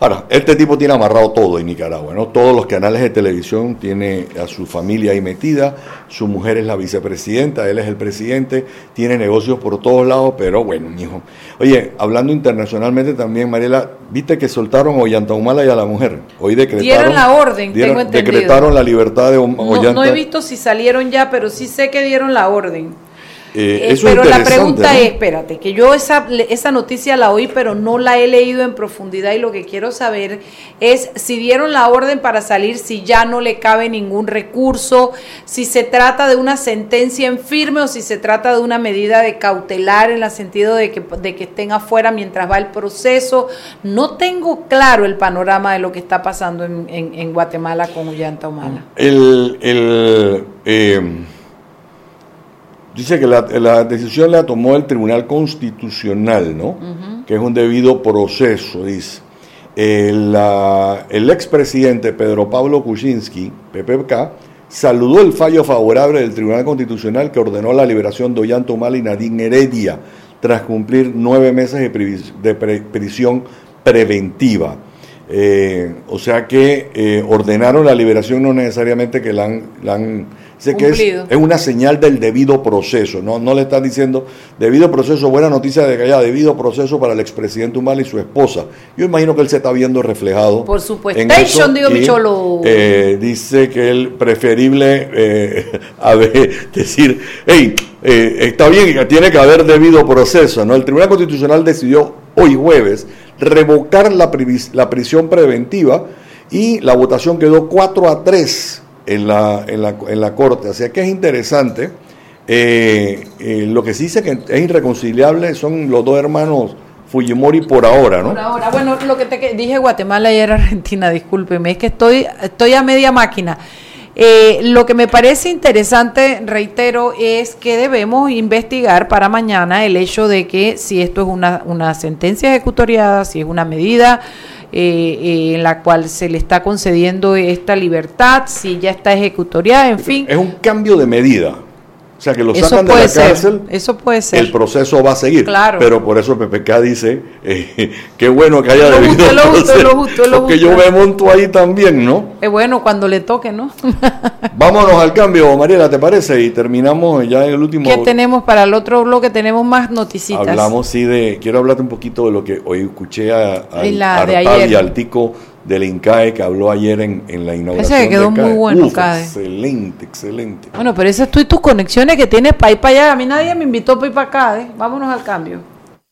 Ahora, este tipo tiene amarrado todo en Nicaragua, ¿no? Todos los canales de televisión, tiene a su familia ahí metida, su mujer es la vicepresidenta, él es el presidente, tiene negocios por todos lados, pero bueno, hijo. Oye, hablando internacionalmente también, Mariela, viste que soltaron a Ollanta y a la mujer. Hoy decretaron. Dieron la orden, tengo entendido. Decretaron la libertad de Ollanta. No, no he visto si salieron ya, pero sí sé que dieron la orden. Eh, eh, pero la pregunta es, espérate, que yo esa, esa noticia la oí, pero no la he leído en profundidad y lo que quiero saber es si dieron la orden para salir, si ya no le cabe ningún recurso, si se trata de una sentencia en firme o si se trata de una medida de cautelar en el sentido de que, de que estén afuera mientras va el proceso. No tengo claro el panorama de lo que está pasando en, en, Guatemala con Ullanta Humala. El, el eh, Dice que la, decisión la tomó el Tribunal Constitucional, ¿no? Que es un debido proceso, dice. El, el expresidente Pedro Pablo Kuczynski, PPK, saludó el fallo favorable del Tribunal Constitucional que ordenó la liberación de Ollanta Humala y Nadine Heredia tras cumplir nueve meses de, prisión preventiva. Eh, o sea que eh, ordenaron la liberación, no necesariamente que la han que es, una señal del debido proceso, ¿no? No le están diciendo debido proceso, buena noticia de que haya debido proceso para el expresidente Humala y su esposa. Yo imagino que él se está viendo reflejado. Por supuesto. digo. Eh, dice que él preferible eh, a ver, decir, hey, eh, está bien tiene que haber debido proceso, ¿no? El Tribunal Constitucional decidió hoy jueves revocar la, la prisión preventiva y la votación quedó 4 a 3 en la, en la, en la Corte. Así que es interesante. Eh, eh, lo que sí dice que es irreconciliable son los dos hermanos Fujimori por ahora, ¿no? Por ahora. Bueno, lo que te dije Guatemala y era Argentina, discúlpeme, es que estoy, estoy a media máquina. Eh, lo que me parece interesante, reitero, es que debemos investigar para mañana el hecho de que si esto es una, una sentencia ejecutoriada, si es una medida eh, eh, en la cual se le está concediendo esta libertad, si ya está ejecutoriada, en fin. Es un cambio de medida. O sea, que lo sacan de la cárcel, eso puede ser. el proceso va a seguir. Claro. Pero por eso PPK dice, eh, qué bueno que haya debido lo justo, lo justo, lo Porque yo me monto ahí también, ¿no? Es bueno cuando le toque, ¿no? Vámonos al cambio, Mariela, ¿te parece? Y terminamos ya en el último... ¿Qué tenemos para el otro bloque? Tenemos más noticitas. Hablamos, sí, de... Quiero hablarte un poquito de lo que hoy escuché a, a, y al Tico del INCAE que habló ayer en, la inauguración. Ese que quedó muy bueno, Excelente, excelente. Bueno, pero esas tú y tus conexiones que tienes para ir para allá. A mí nadie me invitó para ir para acá, ¿eh? Vámonos al cambio.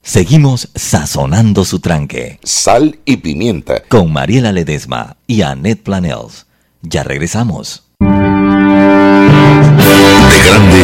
Seguimos sazonando su tranque. Sal y pimienta. Con Mariela Ledesma y Annette Planels. Ya regresamos. De grande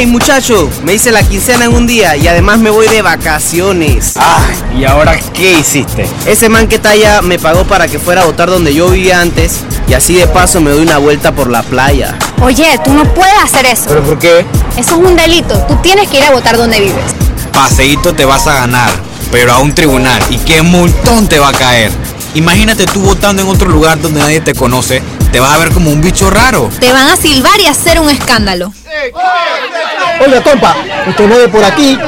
Hey muchacho, me hice la quincena en un día y además me voy de vacaciones. Ay, ¿y ahora qué hiciste? Ese man que está allá me pagó para que fuera a votar donde yo vivía antes y así de paso me doy una vuelta por la playa. Oye, tú no puedes hacer eso. ¿Pero por qué? Eso es un delito. Tú tienes que ir a votar donde vives. Paseíto te vas a ganar, pero a un tribunal. ¿Y qué multón te va a caer? Imagínate tú votando en otro lugar donde nadie te conoce, te vas a ver como un bicho raro. Te van a silbar y hacer un escándalo. Oye, compa, usted mueve por aquí.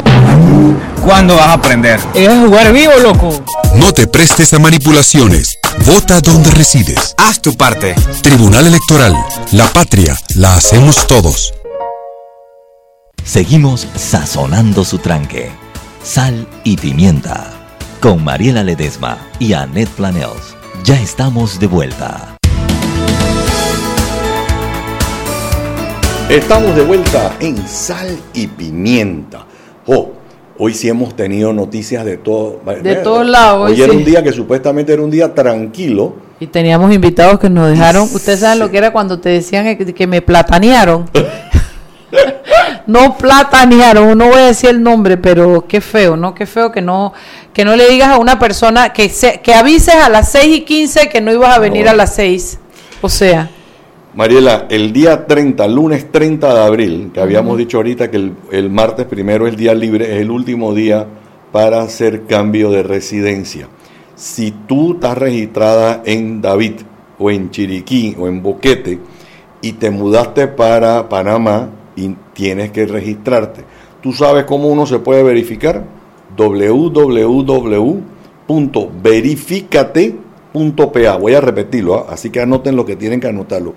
¿Cuándo vas a aprender? Es jugar vivo, loco. No te prestes a manipulaciones. Vota donde resides. Haz tu parte. Tribunal Electoral. La patria la hacemos todos. Seguimos sazonando su tranque. Sal y pimienta con Mariela Ledesma y Annette Planels. Ya estamos de vuelta. Estamos de vuelta en Sal y Pimienta. Oh, hoy sí hemos tenido noticias de todo. De todos lados. Hoy, era un día que supuestamente era un día tranquilo. Y teníamos invitados que nos dejaron. Ustedes saben lo que era cuando te decían que me platanearon. no platanearon, no voy a decir el nombre, pero qué feo, ¿no? Qué feo que no, que no le digas a una persona que, se, que avises a las 6 y 15 que no ibas a venir a las 6. O sea. Mariela, el día 30, lunes 30 de abril, que habíamos dicho ahorita que el, el martes primero es día libre, es el último día para hacer cambio de residencia. Si tú estás registrada en David o en Chiriquí o en Boquete y te mudaste para Panamá y tienes que registrarte, ¿tú sabes cómo uno se puede verificar? www.verificate.pa. Voy a repetirlo, ¿ah? así que anoten lo que tienen que anotarlo.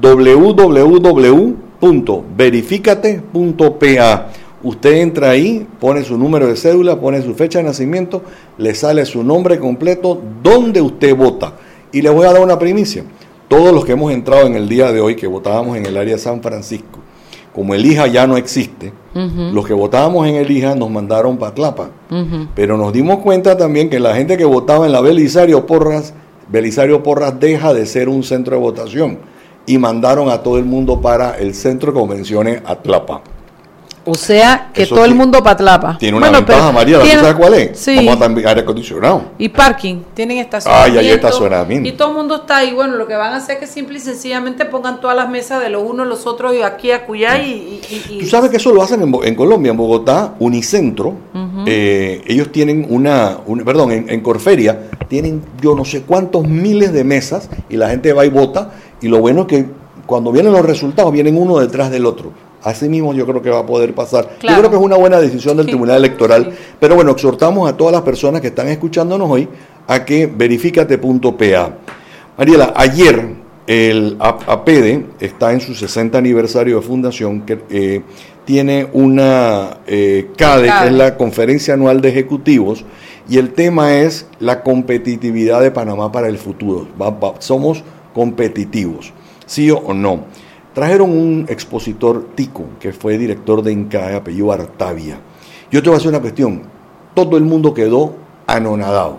www.verificate.pa. Usted entra ahí, pone su número de cédula, pone su fecha de nacimiento, le sale su nombre completo, donde usted vota. Y le voy a dar una primicia. Todos los que hemos entrado en el día de hoy, que votábamos en el área San Francisco, como el IJA ya no existe, los que votábamos en el IJA nos mandaron para Tlapa. Pero nos dimos cuenta también que la gente que votaba en la Belisario Porras, Belisario Porras deja de ser un centro de votación y mandaron a todo el mundo para el centro de convenciones Atlapa. O sea, que todo el mundo patlapa. Tiene una ventaja, María, ¿tú sabes cuál es? Sí. Vamos a tener aire acondicionado. Y parking, tienen estacionamiento. Ah, ya hay estacionamiento. Y todo el mundo está ahí. Bueno, lo que van a hacer es que simple y sencillamente pongan todas las mesas de los unos, los otros, y aquí, acullá, y, y, y, Tú sabes que eso lo hacen en, en Colombia, en Bogotá, Unicentro. eh, ellos tienen una, una- perdón, en, en Corferia, tienen yo no sé cuántos miles de mesas y la gente va y vota. Y lo bueno es que cuando vienen los resultados, vienen uno detrás del otro. Así mismo yo creo que va a poder pasar. Claro. Yo creo que es una buena decisión del Sí, Tribunal Electoral. Pero bueno, exhortamos a todas las personas que están escuchándonos hoy a que verificate.pa. Mariela, ayer el AP- APEDE está en su 60 aniversario de fundación, que eh, tiene una eh, CADE, que es la Conferencia Anual de Ejecutivos, y el tema es la competitividad de Panamá para el futuro. Va- va- somos competitivos, sí o no. Trajeron un expositor tico, que fue director de INCAE, apellido Artavia. Yo te voy a hacer una cuestión. Todo el mundo quedó anonadado.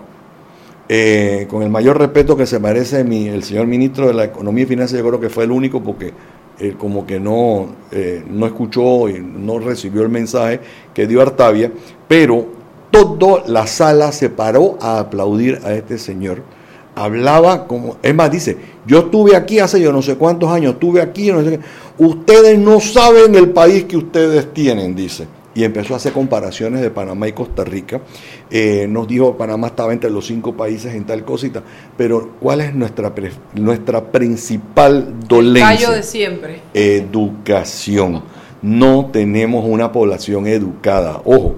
Eh, con el mayor respeto que se merece el señor ministro de la Economía y Finanzas, yo creo que fue el único porque eh, como que no, eh, no escuchó y no recibió el mensaje que dio Artavia, pero toda la sala se paró a aplaudir a este señor. Hablaba como, es más, dice, yo estuve aquí hace yo no sé cuántos años, estuve aquí, no sé qué. Ustedes no saben el país que ustedes tienen, dice. Y empezó a hacer comparaciones de Panamá y Costa Rica. Eh, nos dijo Panamá estaba entre los cinco países en tal cosita. Pero, ¿cuál es nuestra, nuestra principal dolencia? callo de siempre. educación. No tenemos una población educada. Ojo,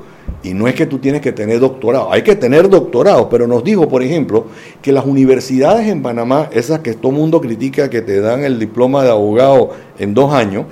y no es que tú tienes que tener doctorado, hay que tener doctorado, pero nos dijo, por ejemplo, que las universidades en Panamá, esas que todo mundo critica que te dan el diploma de abogado en dos años,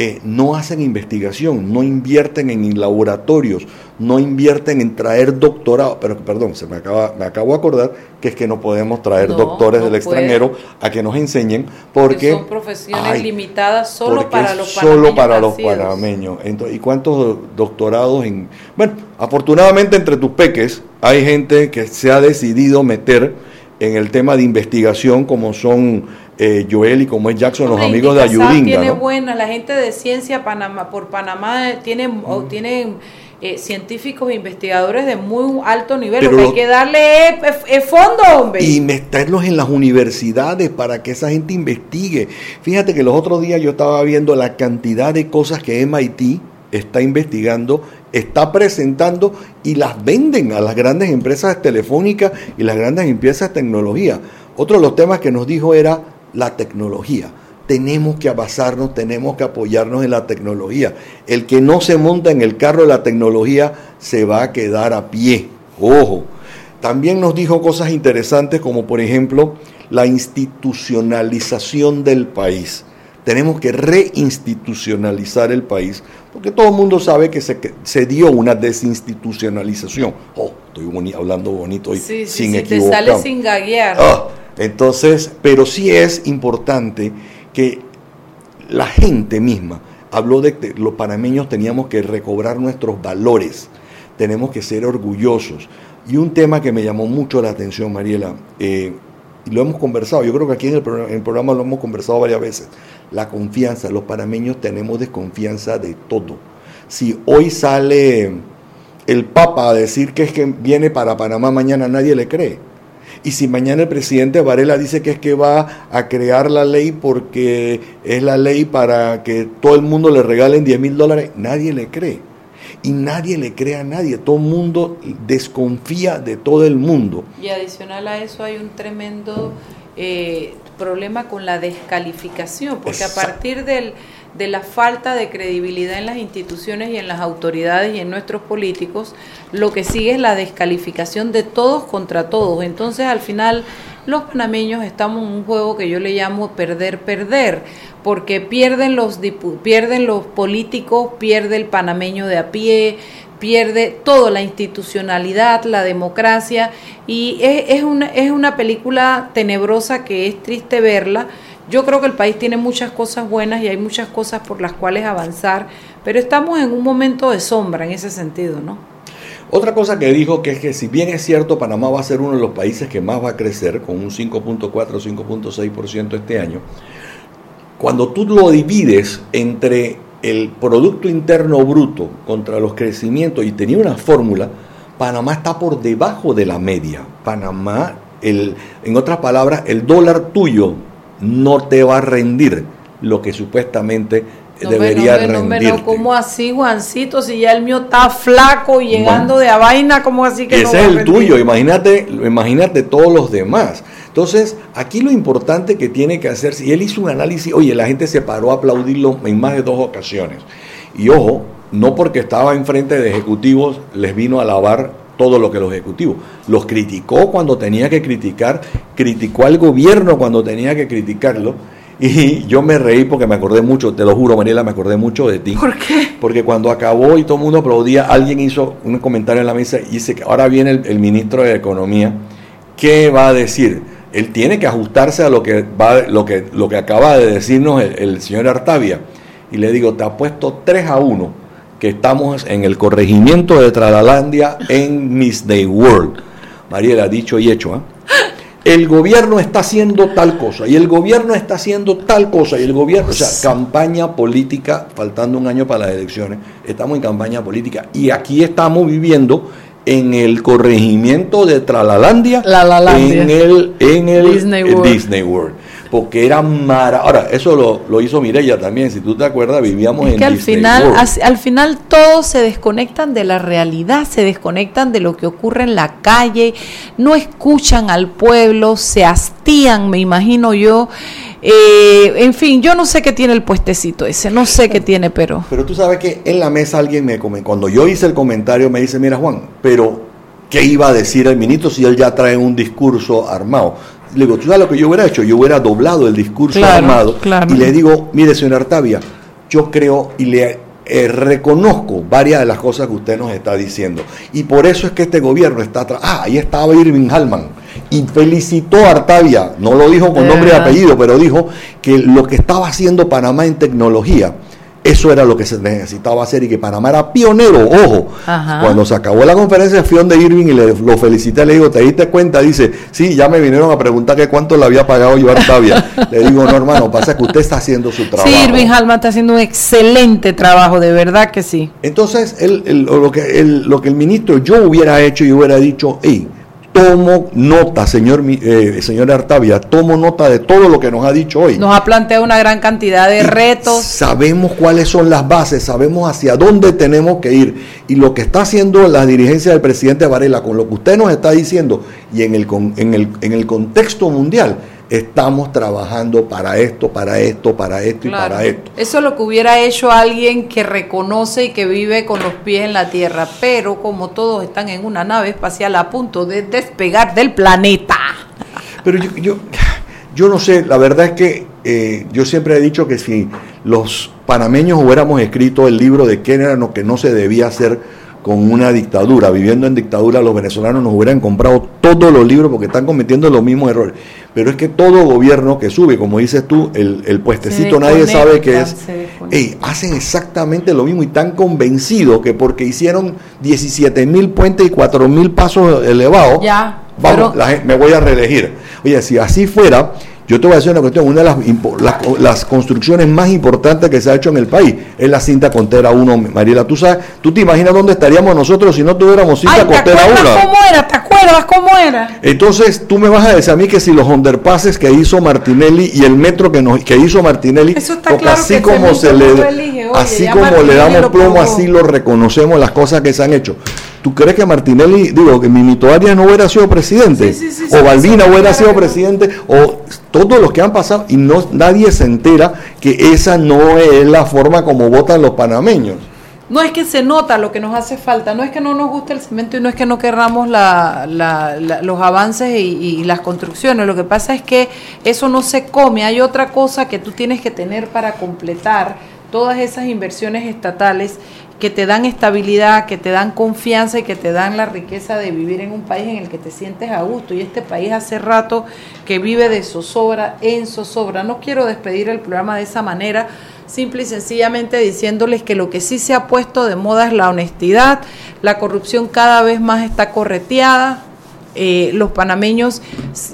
eh, no hacen investigación, no invierten en laboratorios, no invierten en traer doctorado, pero perdón, se me acaba, me acabo de acordar que es que no podemos traer No, doctores no del puede. extranjero a que nos enseñen porque son profesiones Ay, limitadas solo para los solo panameños para los panameños. Entonces, ¿Y cuántos do- doctorados en...? Bueno, afortunadamente entre tus peques hay gente que se ha decidido meter en el tema de investigación como son eh, Joel y como es Jackson, los amigos de Ayudinga, tiene ¿no? buena, la gente de ciencia Panamá, por Panamá tienen, o tienen eh, científicos e investigadores de muy alto nivel. Pero lo que lo- hay que darle es, es- es fondo, hombre. y meterlos en las universidades para que esa gente investigue. Fíjate que los otros días yo estaba viendo la cantidad de cosas que MIT está investigando, está presentando y las venden a las grandes empresas telefónicas y las grandes empresas de tecnología. Otro de los temas que nos dijo era la tecnología. Tenemos que basarnos, tenemos que apoyarnos en la tecnología. El que no se monta en el carro de la tecnología se va a quedar a pie. Ojo. También nos dijo cosas interesantes como por ejemplo la institucionalización del país. Tenemos que reinstitucionalizar el país porque todo el mundo sabe que se, que se dio una desinstitucionalización. Oh, estoy boni- hablando bonito sí, sí, sin sí, te sale sin gaguear. Ah, entonces, pero sí es importante que la gente misma habló de que los panameños teníamos que recobrar nuestros valores, tenemos que ser orgullosos. Y un tema que me llamó mucho la atención, Mariela, eh, y lo hemos conversado, yo creo que aquí en el, programa, en el programa lo hemos conversado varias veces, la confianza, los panameños tenemos desconfianza de todo. Si hoy sale el Papa a decir que es que viene para Panamá mañana, nadie le cree. Y si mañana el presidente Varela dice que es que va a crear la ley porque es la ley para que todo el mundo le regalen 10 mil dólares, nadie le cree. Y nadie le cree a nadie, todo el mundo desconfía de todo el mundo. Y adicional a eso hay un tremendo eh, problema con la descalificación, porque a partir del, de la falta de credibilidad en las instituciones y en las autoridades y en nuestros políticos, lo que sigue es la descalificación de todos contra todos. Entonces, al final, los panameños estamos en un juego que yo le llamo perder, perder, porque pierden los, pierden los políticos, pierde el panameño de a pie, pierde toda la institucionalidad, la democracia, y es, es, una, es una película tenebrosa que es triste verla. Yo creo que el país tiene muchas cosas buenas y hay muchas cosas por las cuales avanzar, pero estamos en un momento de sombra en ese sentido, ¿no? Otra cosa que dijo que es que si bien es cierto Panamá va a ser uno de los países que más va a crecer con un 5.4 o 5.6% este año, cuando tú lo divides entre el Producto Interno Bruto contra los crecimientos y tenía una fórmula, Panamá está por debajo de la media. Panamá, el, en otras palabras, el dólar tuyo no te va a rendir lo que supuestamente debería no, rendir. ¿Cómo así, Juancito? Si ya el mío está flaco y llegando de a vaina, ¿cómo así que Ese es el tuyo, imagínate, imagínate todos los demás. Entonces, aquí lo importante que tiene que hacer, si él hizo un análisis, oye, la gente se paró a aplaudirlo en más de dos ocasiones. Y ojo, no porque estaba enfrente de ejecutivos les vino a alabar todo lo que los ejecutivos. Los criticó cuando tenía que criticar, criticó al gobierno cuando tenía que criticarlo. Y yo me reí porque me acordé mucho, te lo juro, Mariela, me acordé mucho de ti. ¿Por qué? Porque cuando acabó y todo el mundo aplaudía, alguien hizo un comentario en la mesa y dice que ahora viene el, el ministro de Economía, ¿qué va a decir? él tiene que ajustarse a lo que, va, lo que, lo que acaba de decirnos el, señor Artavia. Y le digo, te apuesto 3 a 1 que estamos en el corregimiento de Tralalandia en Miss Day World. Mariela, dicho y hecho. ¿eh? El gobierno está haciendo tal cosa y el gobierno está haciendo tal cosa y el gobierno, o sea, campaña política, faltando un año para las elecciones, estamos en campaña política y aquí estamos viviendo en el corregimiento de Tralalandia, en el, en el Disney World. Porque era mara. Ahora, eso lo, lo hizo Mireya también, si tú te acuerdas, vivíamos en que al final, al final todos se desconectan de la realidad, se desconectan de lo que ocurre en la calle, no escuchan al pueblo, se hastían, me imagino yo. Eh, en fin, yo no sé qué tiene el puestecito ese, no sé qué tiene, pero... Pero tú sabes que en la mesa alguien me comentó, cuando yo hice el comentario me dice, mira Juan, pero ¿qué iba a decir el ministro si él ya trae un discurso armado? Le digo, ¿tú sabes lo que yo hubiera hecho? Yo hubiera doblado el discurso armado y le digo, mire señor Artavia, yo creo y le eh, reconozco varias de las cosas que usted nos está diciendo. Y por eso es que este gobierno está atrás. Ah, ahí estaba Irving Hallman. Y felicitó a Artavia, no lo dijo con nombre y apellido, pero dijo que lo que estaba haciendo Panamá en tecnología eso era lo que se necesitaba hacer y que Panamá era pionero, ojo. Cuando se acabó la conferencia, fui de Irving y le, lo felicité, le digo, ¿te diste cuenta? Dice, sí, ya me vinieron a preguntar que cuánto le había pagado yo a Artavia. le digo, no hermano, pasa que usted está haciendo su trabajo. Sí, Irving Halma está haciendo un excelente trabajo, de verdad que sí. Entonces, lo, que, lo que el ministro yo hubiera hecho, y hubiera dicho, hey, tomo nota, señor, eh, señor Artavia, tomo nota de todo lo que nos ha dicho hoy. Nos ha planteado una gran cantidad de retos. Sabemos cuáles son las bases, sabemos hacia dónde tenemos que ir. Y lo que está haciendo la dirigencia del presidente Varela con lo que usted nos está diciendo y en el, en el, en el contexto mundial estamos trabajando para esto, para esto, para esto y para esto. Eso es lo que hubiera hecho alguien que reconoce y que vive con los pies en la Tierra, pero como todos están en una nave espacial a punto de despegar del planeta. Pero yo, yo, yo no sé, la verdad es que eh, yo siempre he dicho que si los panameños hubiéramos escrito el libro de qué era lo que no se debía hacer, con una dictadura, viviendo en dictadura, los venezolanos nos hubieran comprado todos los libros porque están cometiendo los mismos errores. Pero es que todo gobierno que sube, como dices tú, el, el puestecito nadie sabe qué es, hacen exactamente lo mismo y están convencidos que porque hicieron 17 mil puentes y 4 mil pasos elevados, ya, vamos, me voy a reelegir. Oye, si así fuera, yo te voy a decir una cuestión, una de las, las, construcciones más importantes que se ha hecho en el país es la cinta Contera 1, Mariela. Tú sabes, tú te imaginas dónde estaríamos nosotros si no tuviéramos cinta Contera 1. ¿Cómo era? ¿Te acuerdas? acuerdas cómo era? Entonces, tú me vas a decir a mí que si los underpasses que hizo Martinelli y el metro que, nos, que hizo Martinelli, Eso está porque claro así que como se le elige, oye, así como le damos lo plomo, así lo reconocemos las cosas que se han hecho. ¿Tú crees que Martinelli, digo, que Mimito Arias no hubiera sido presidente? Sí, sí, sí, o Balbina hubiera sido presidente, o todos los que han pasado, y no nadie se entera que esa no es la forma como votan los panameños. No es que se nota lo que nos hace falta, no es que no nos guste el cemento y no es que no querramos la- la- la- los avances y, y las construcciones, lo que pasa es que eso no se come, hay otra cosa que tú tienes que tener para completar todas esas inversiones estatales que te dan estabilidad, que te dan confianza y que te dan la riqueza de vivir en un país en el que te sientes a gusto. Y este país hace rato que vive de zozobra en zozobra. No quiero despedir el programa de esa manera, simple y sencillamente diciéndoles que lo que sí se ha puesto de moda es la honestidad, la corrupción cada vez más está correteada, eh, los panameños,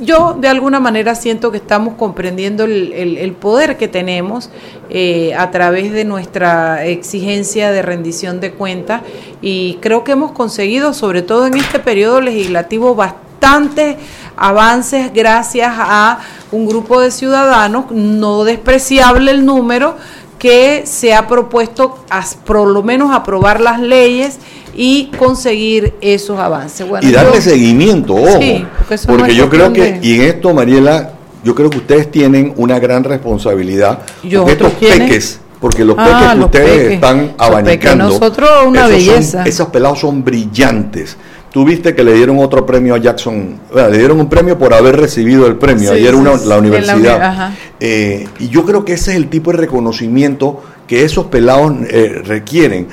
yo de alguna manera siento que estamos comprendiendo el, poder que tenemos eh, a través de nuestra exigencia de rendición de cuentas y creo que hemos conseguido, sobre todo en este periodo legislativo, bastantes avances gracias a un grupo de ciudadanos, no despreciable el número, que se ha propuesto por lo menos aprobar las leyes y conseguir esos avances. Bueno, y darle yo- seguimiento, ojo. Sí, porque yo creo que, de- y en esto, Mariela, yo creo que ustedes tienen una gran responsabilidad. ¿Y porque estos peques, porque los Ah, peques que los ustedes peques. están abanicando. nosotros una son- belleza. esos pelados son brillantes. Tú viste que le dieron otro premio a Jackson, bueno, le dieron un premio por haber recibido el premio Sí, ayer sí, una, sí, la universidad. Eh, y yo creo que ese es el tipo de reconocimiento que esos pelados eh, requieren.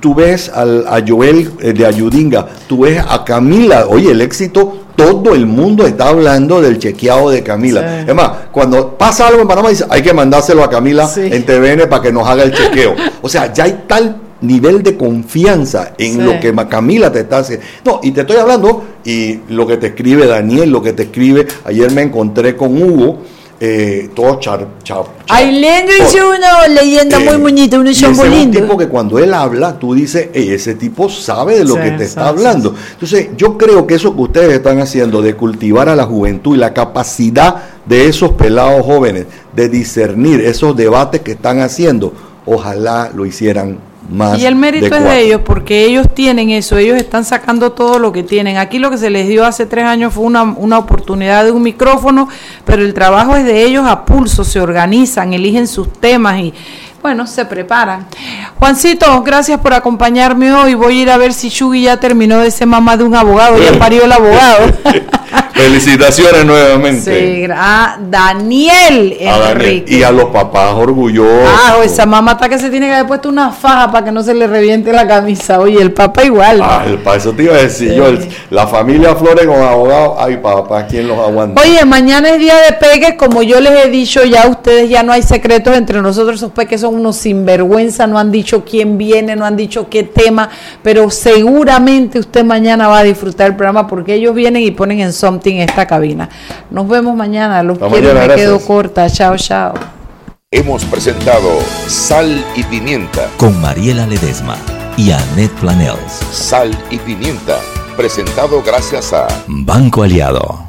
Tú, ves al, a Joel eh, de Ayudinga, tú ves a Camila, oye, el éxito, todo el mundo está hablando del chequeado de Camila. Sí. Es más, cuando pasa algo en Panamá, dice, hay que mandárselo a Camila Sí. en TVN para que nos haga el chequeo. O sea, ya hay tal nivel de confianza en Sí. lo que Camila te está haciendo. No, y te estoy hablando, y lo que te escribe Daniel, lo que te escribe, ayer me encontré con Hugo, eh, todo char, char, char- lindo dice una leyenda muy Eh, bonita, un y ese chombo es un lindo. tipo que cuando él habla, tú dices, "Ey, ese tipo sabe de lo Sí, que te sí, está sí, hablando. Entonces, yo creo que eso que ustedes están haciendo de cultivar a la juventud y la capacidad de esos pelados jóvenes de discernir esos debates que están haciendo, ojalá lo hicieran más. Y el mérito es de ellos porque ellos tienen eso, ellos están sacando todo lo que tienen. Aquí lo que se les dio hace tres años fue una, una oportunidad de un micrófono, pero el trabajo es de ellos a pulso, se organizan, eligen sus temas y bueno, se preparan. Juancito, gracias por acompañarme hoy. Voy a ir a ver si Shugi ya terminó de ser mamá de un abogado, ya parió el abogado. Felicitaciones nuevamente. Sí, a Daniel. Y a los papás orgullosos. Ah, esa mamá está que se tiene que haber puesto una faja para que no se le reviente la camisa. Oye, el papá igual. Ah, el- para eso te iba a decir yo, el- la familia Flores con abogados, ay papá, ¿quién los aguanta? Oye, mañana es día de peques, como yo les he dicho ya, ustedes ya no hay secretos entre nosotros, esos peques son unos sinvergüenza, no han dicho quién viene, no han dicho qué tema, pero seguramente usted mañana va a disfrutar el programa porque ellos vienen y ponen en something esta cabina. Nos vemos mañana, los Hasta quiero, mañana, me quedo corta, chao, chao. Hemos presentado Sal y Pimienta. Con Mariela Ledesma y Annette Planels. Sal y Pimienta. Presentado gracias a Banco Aliado.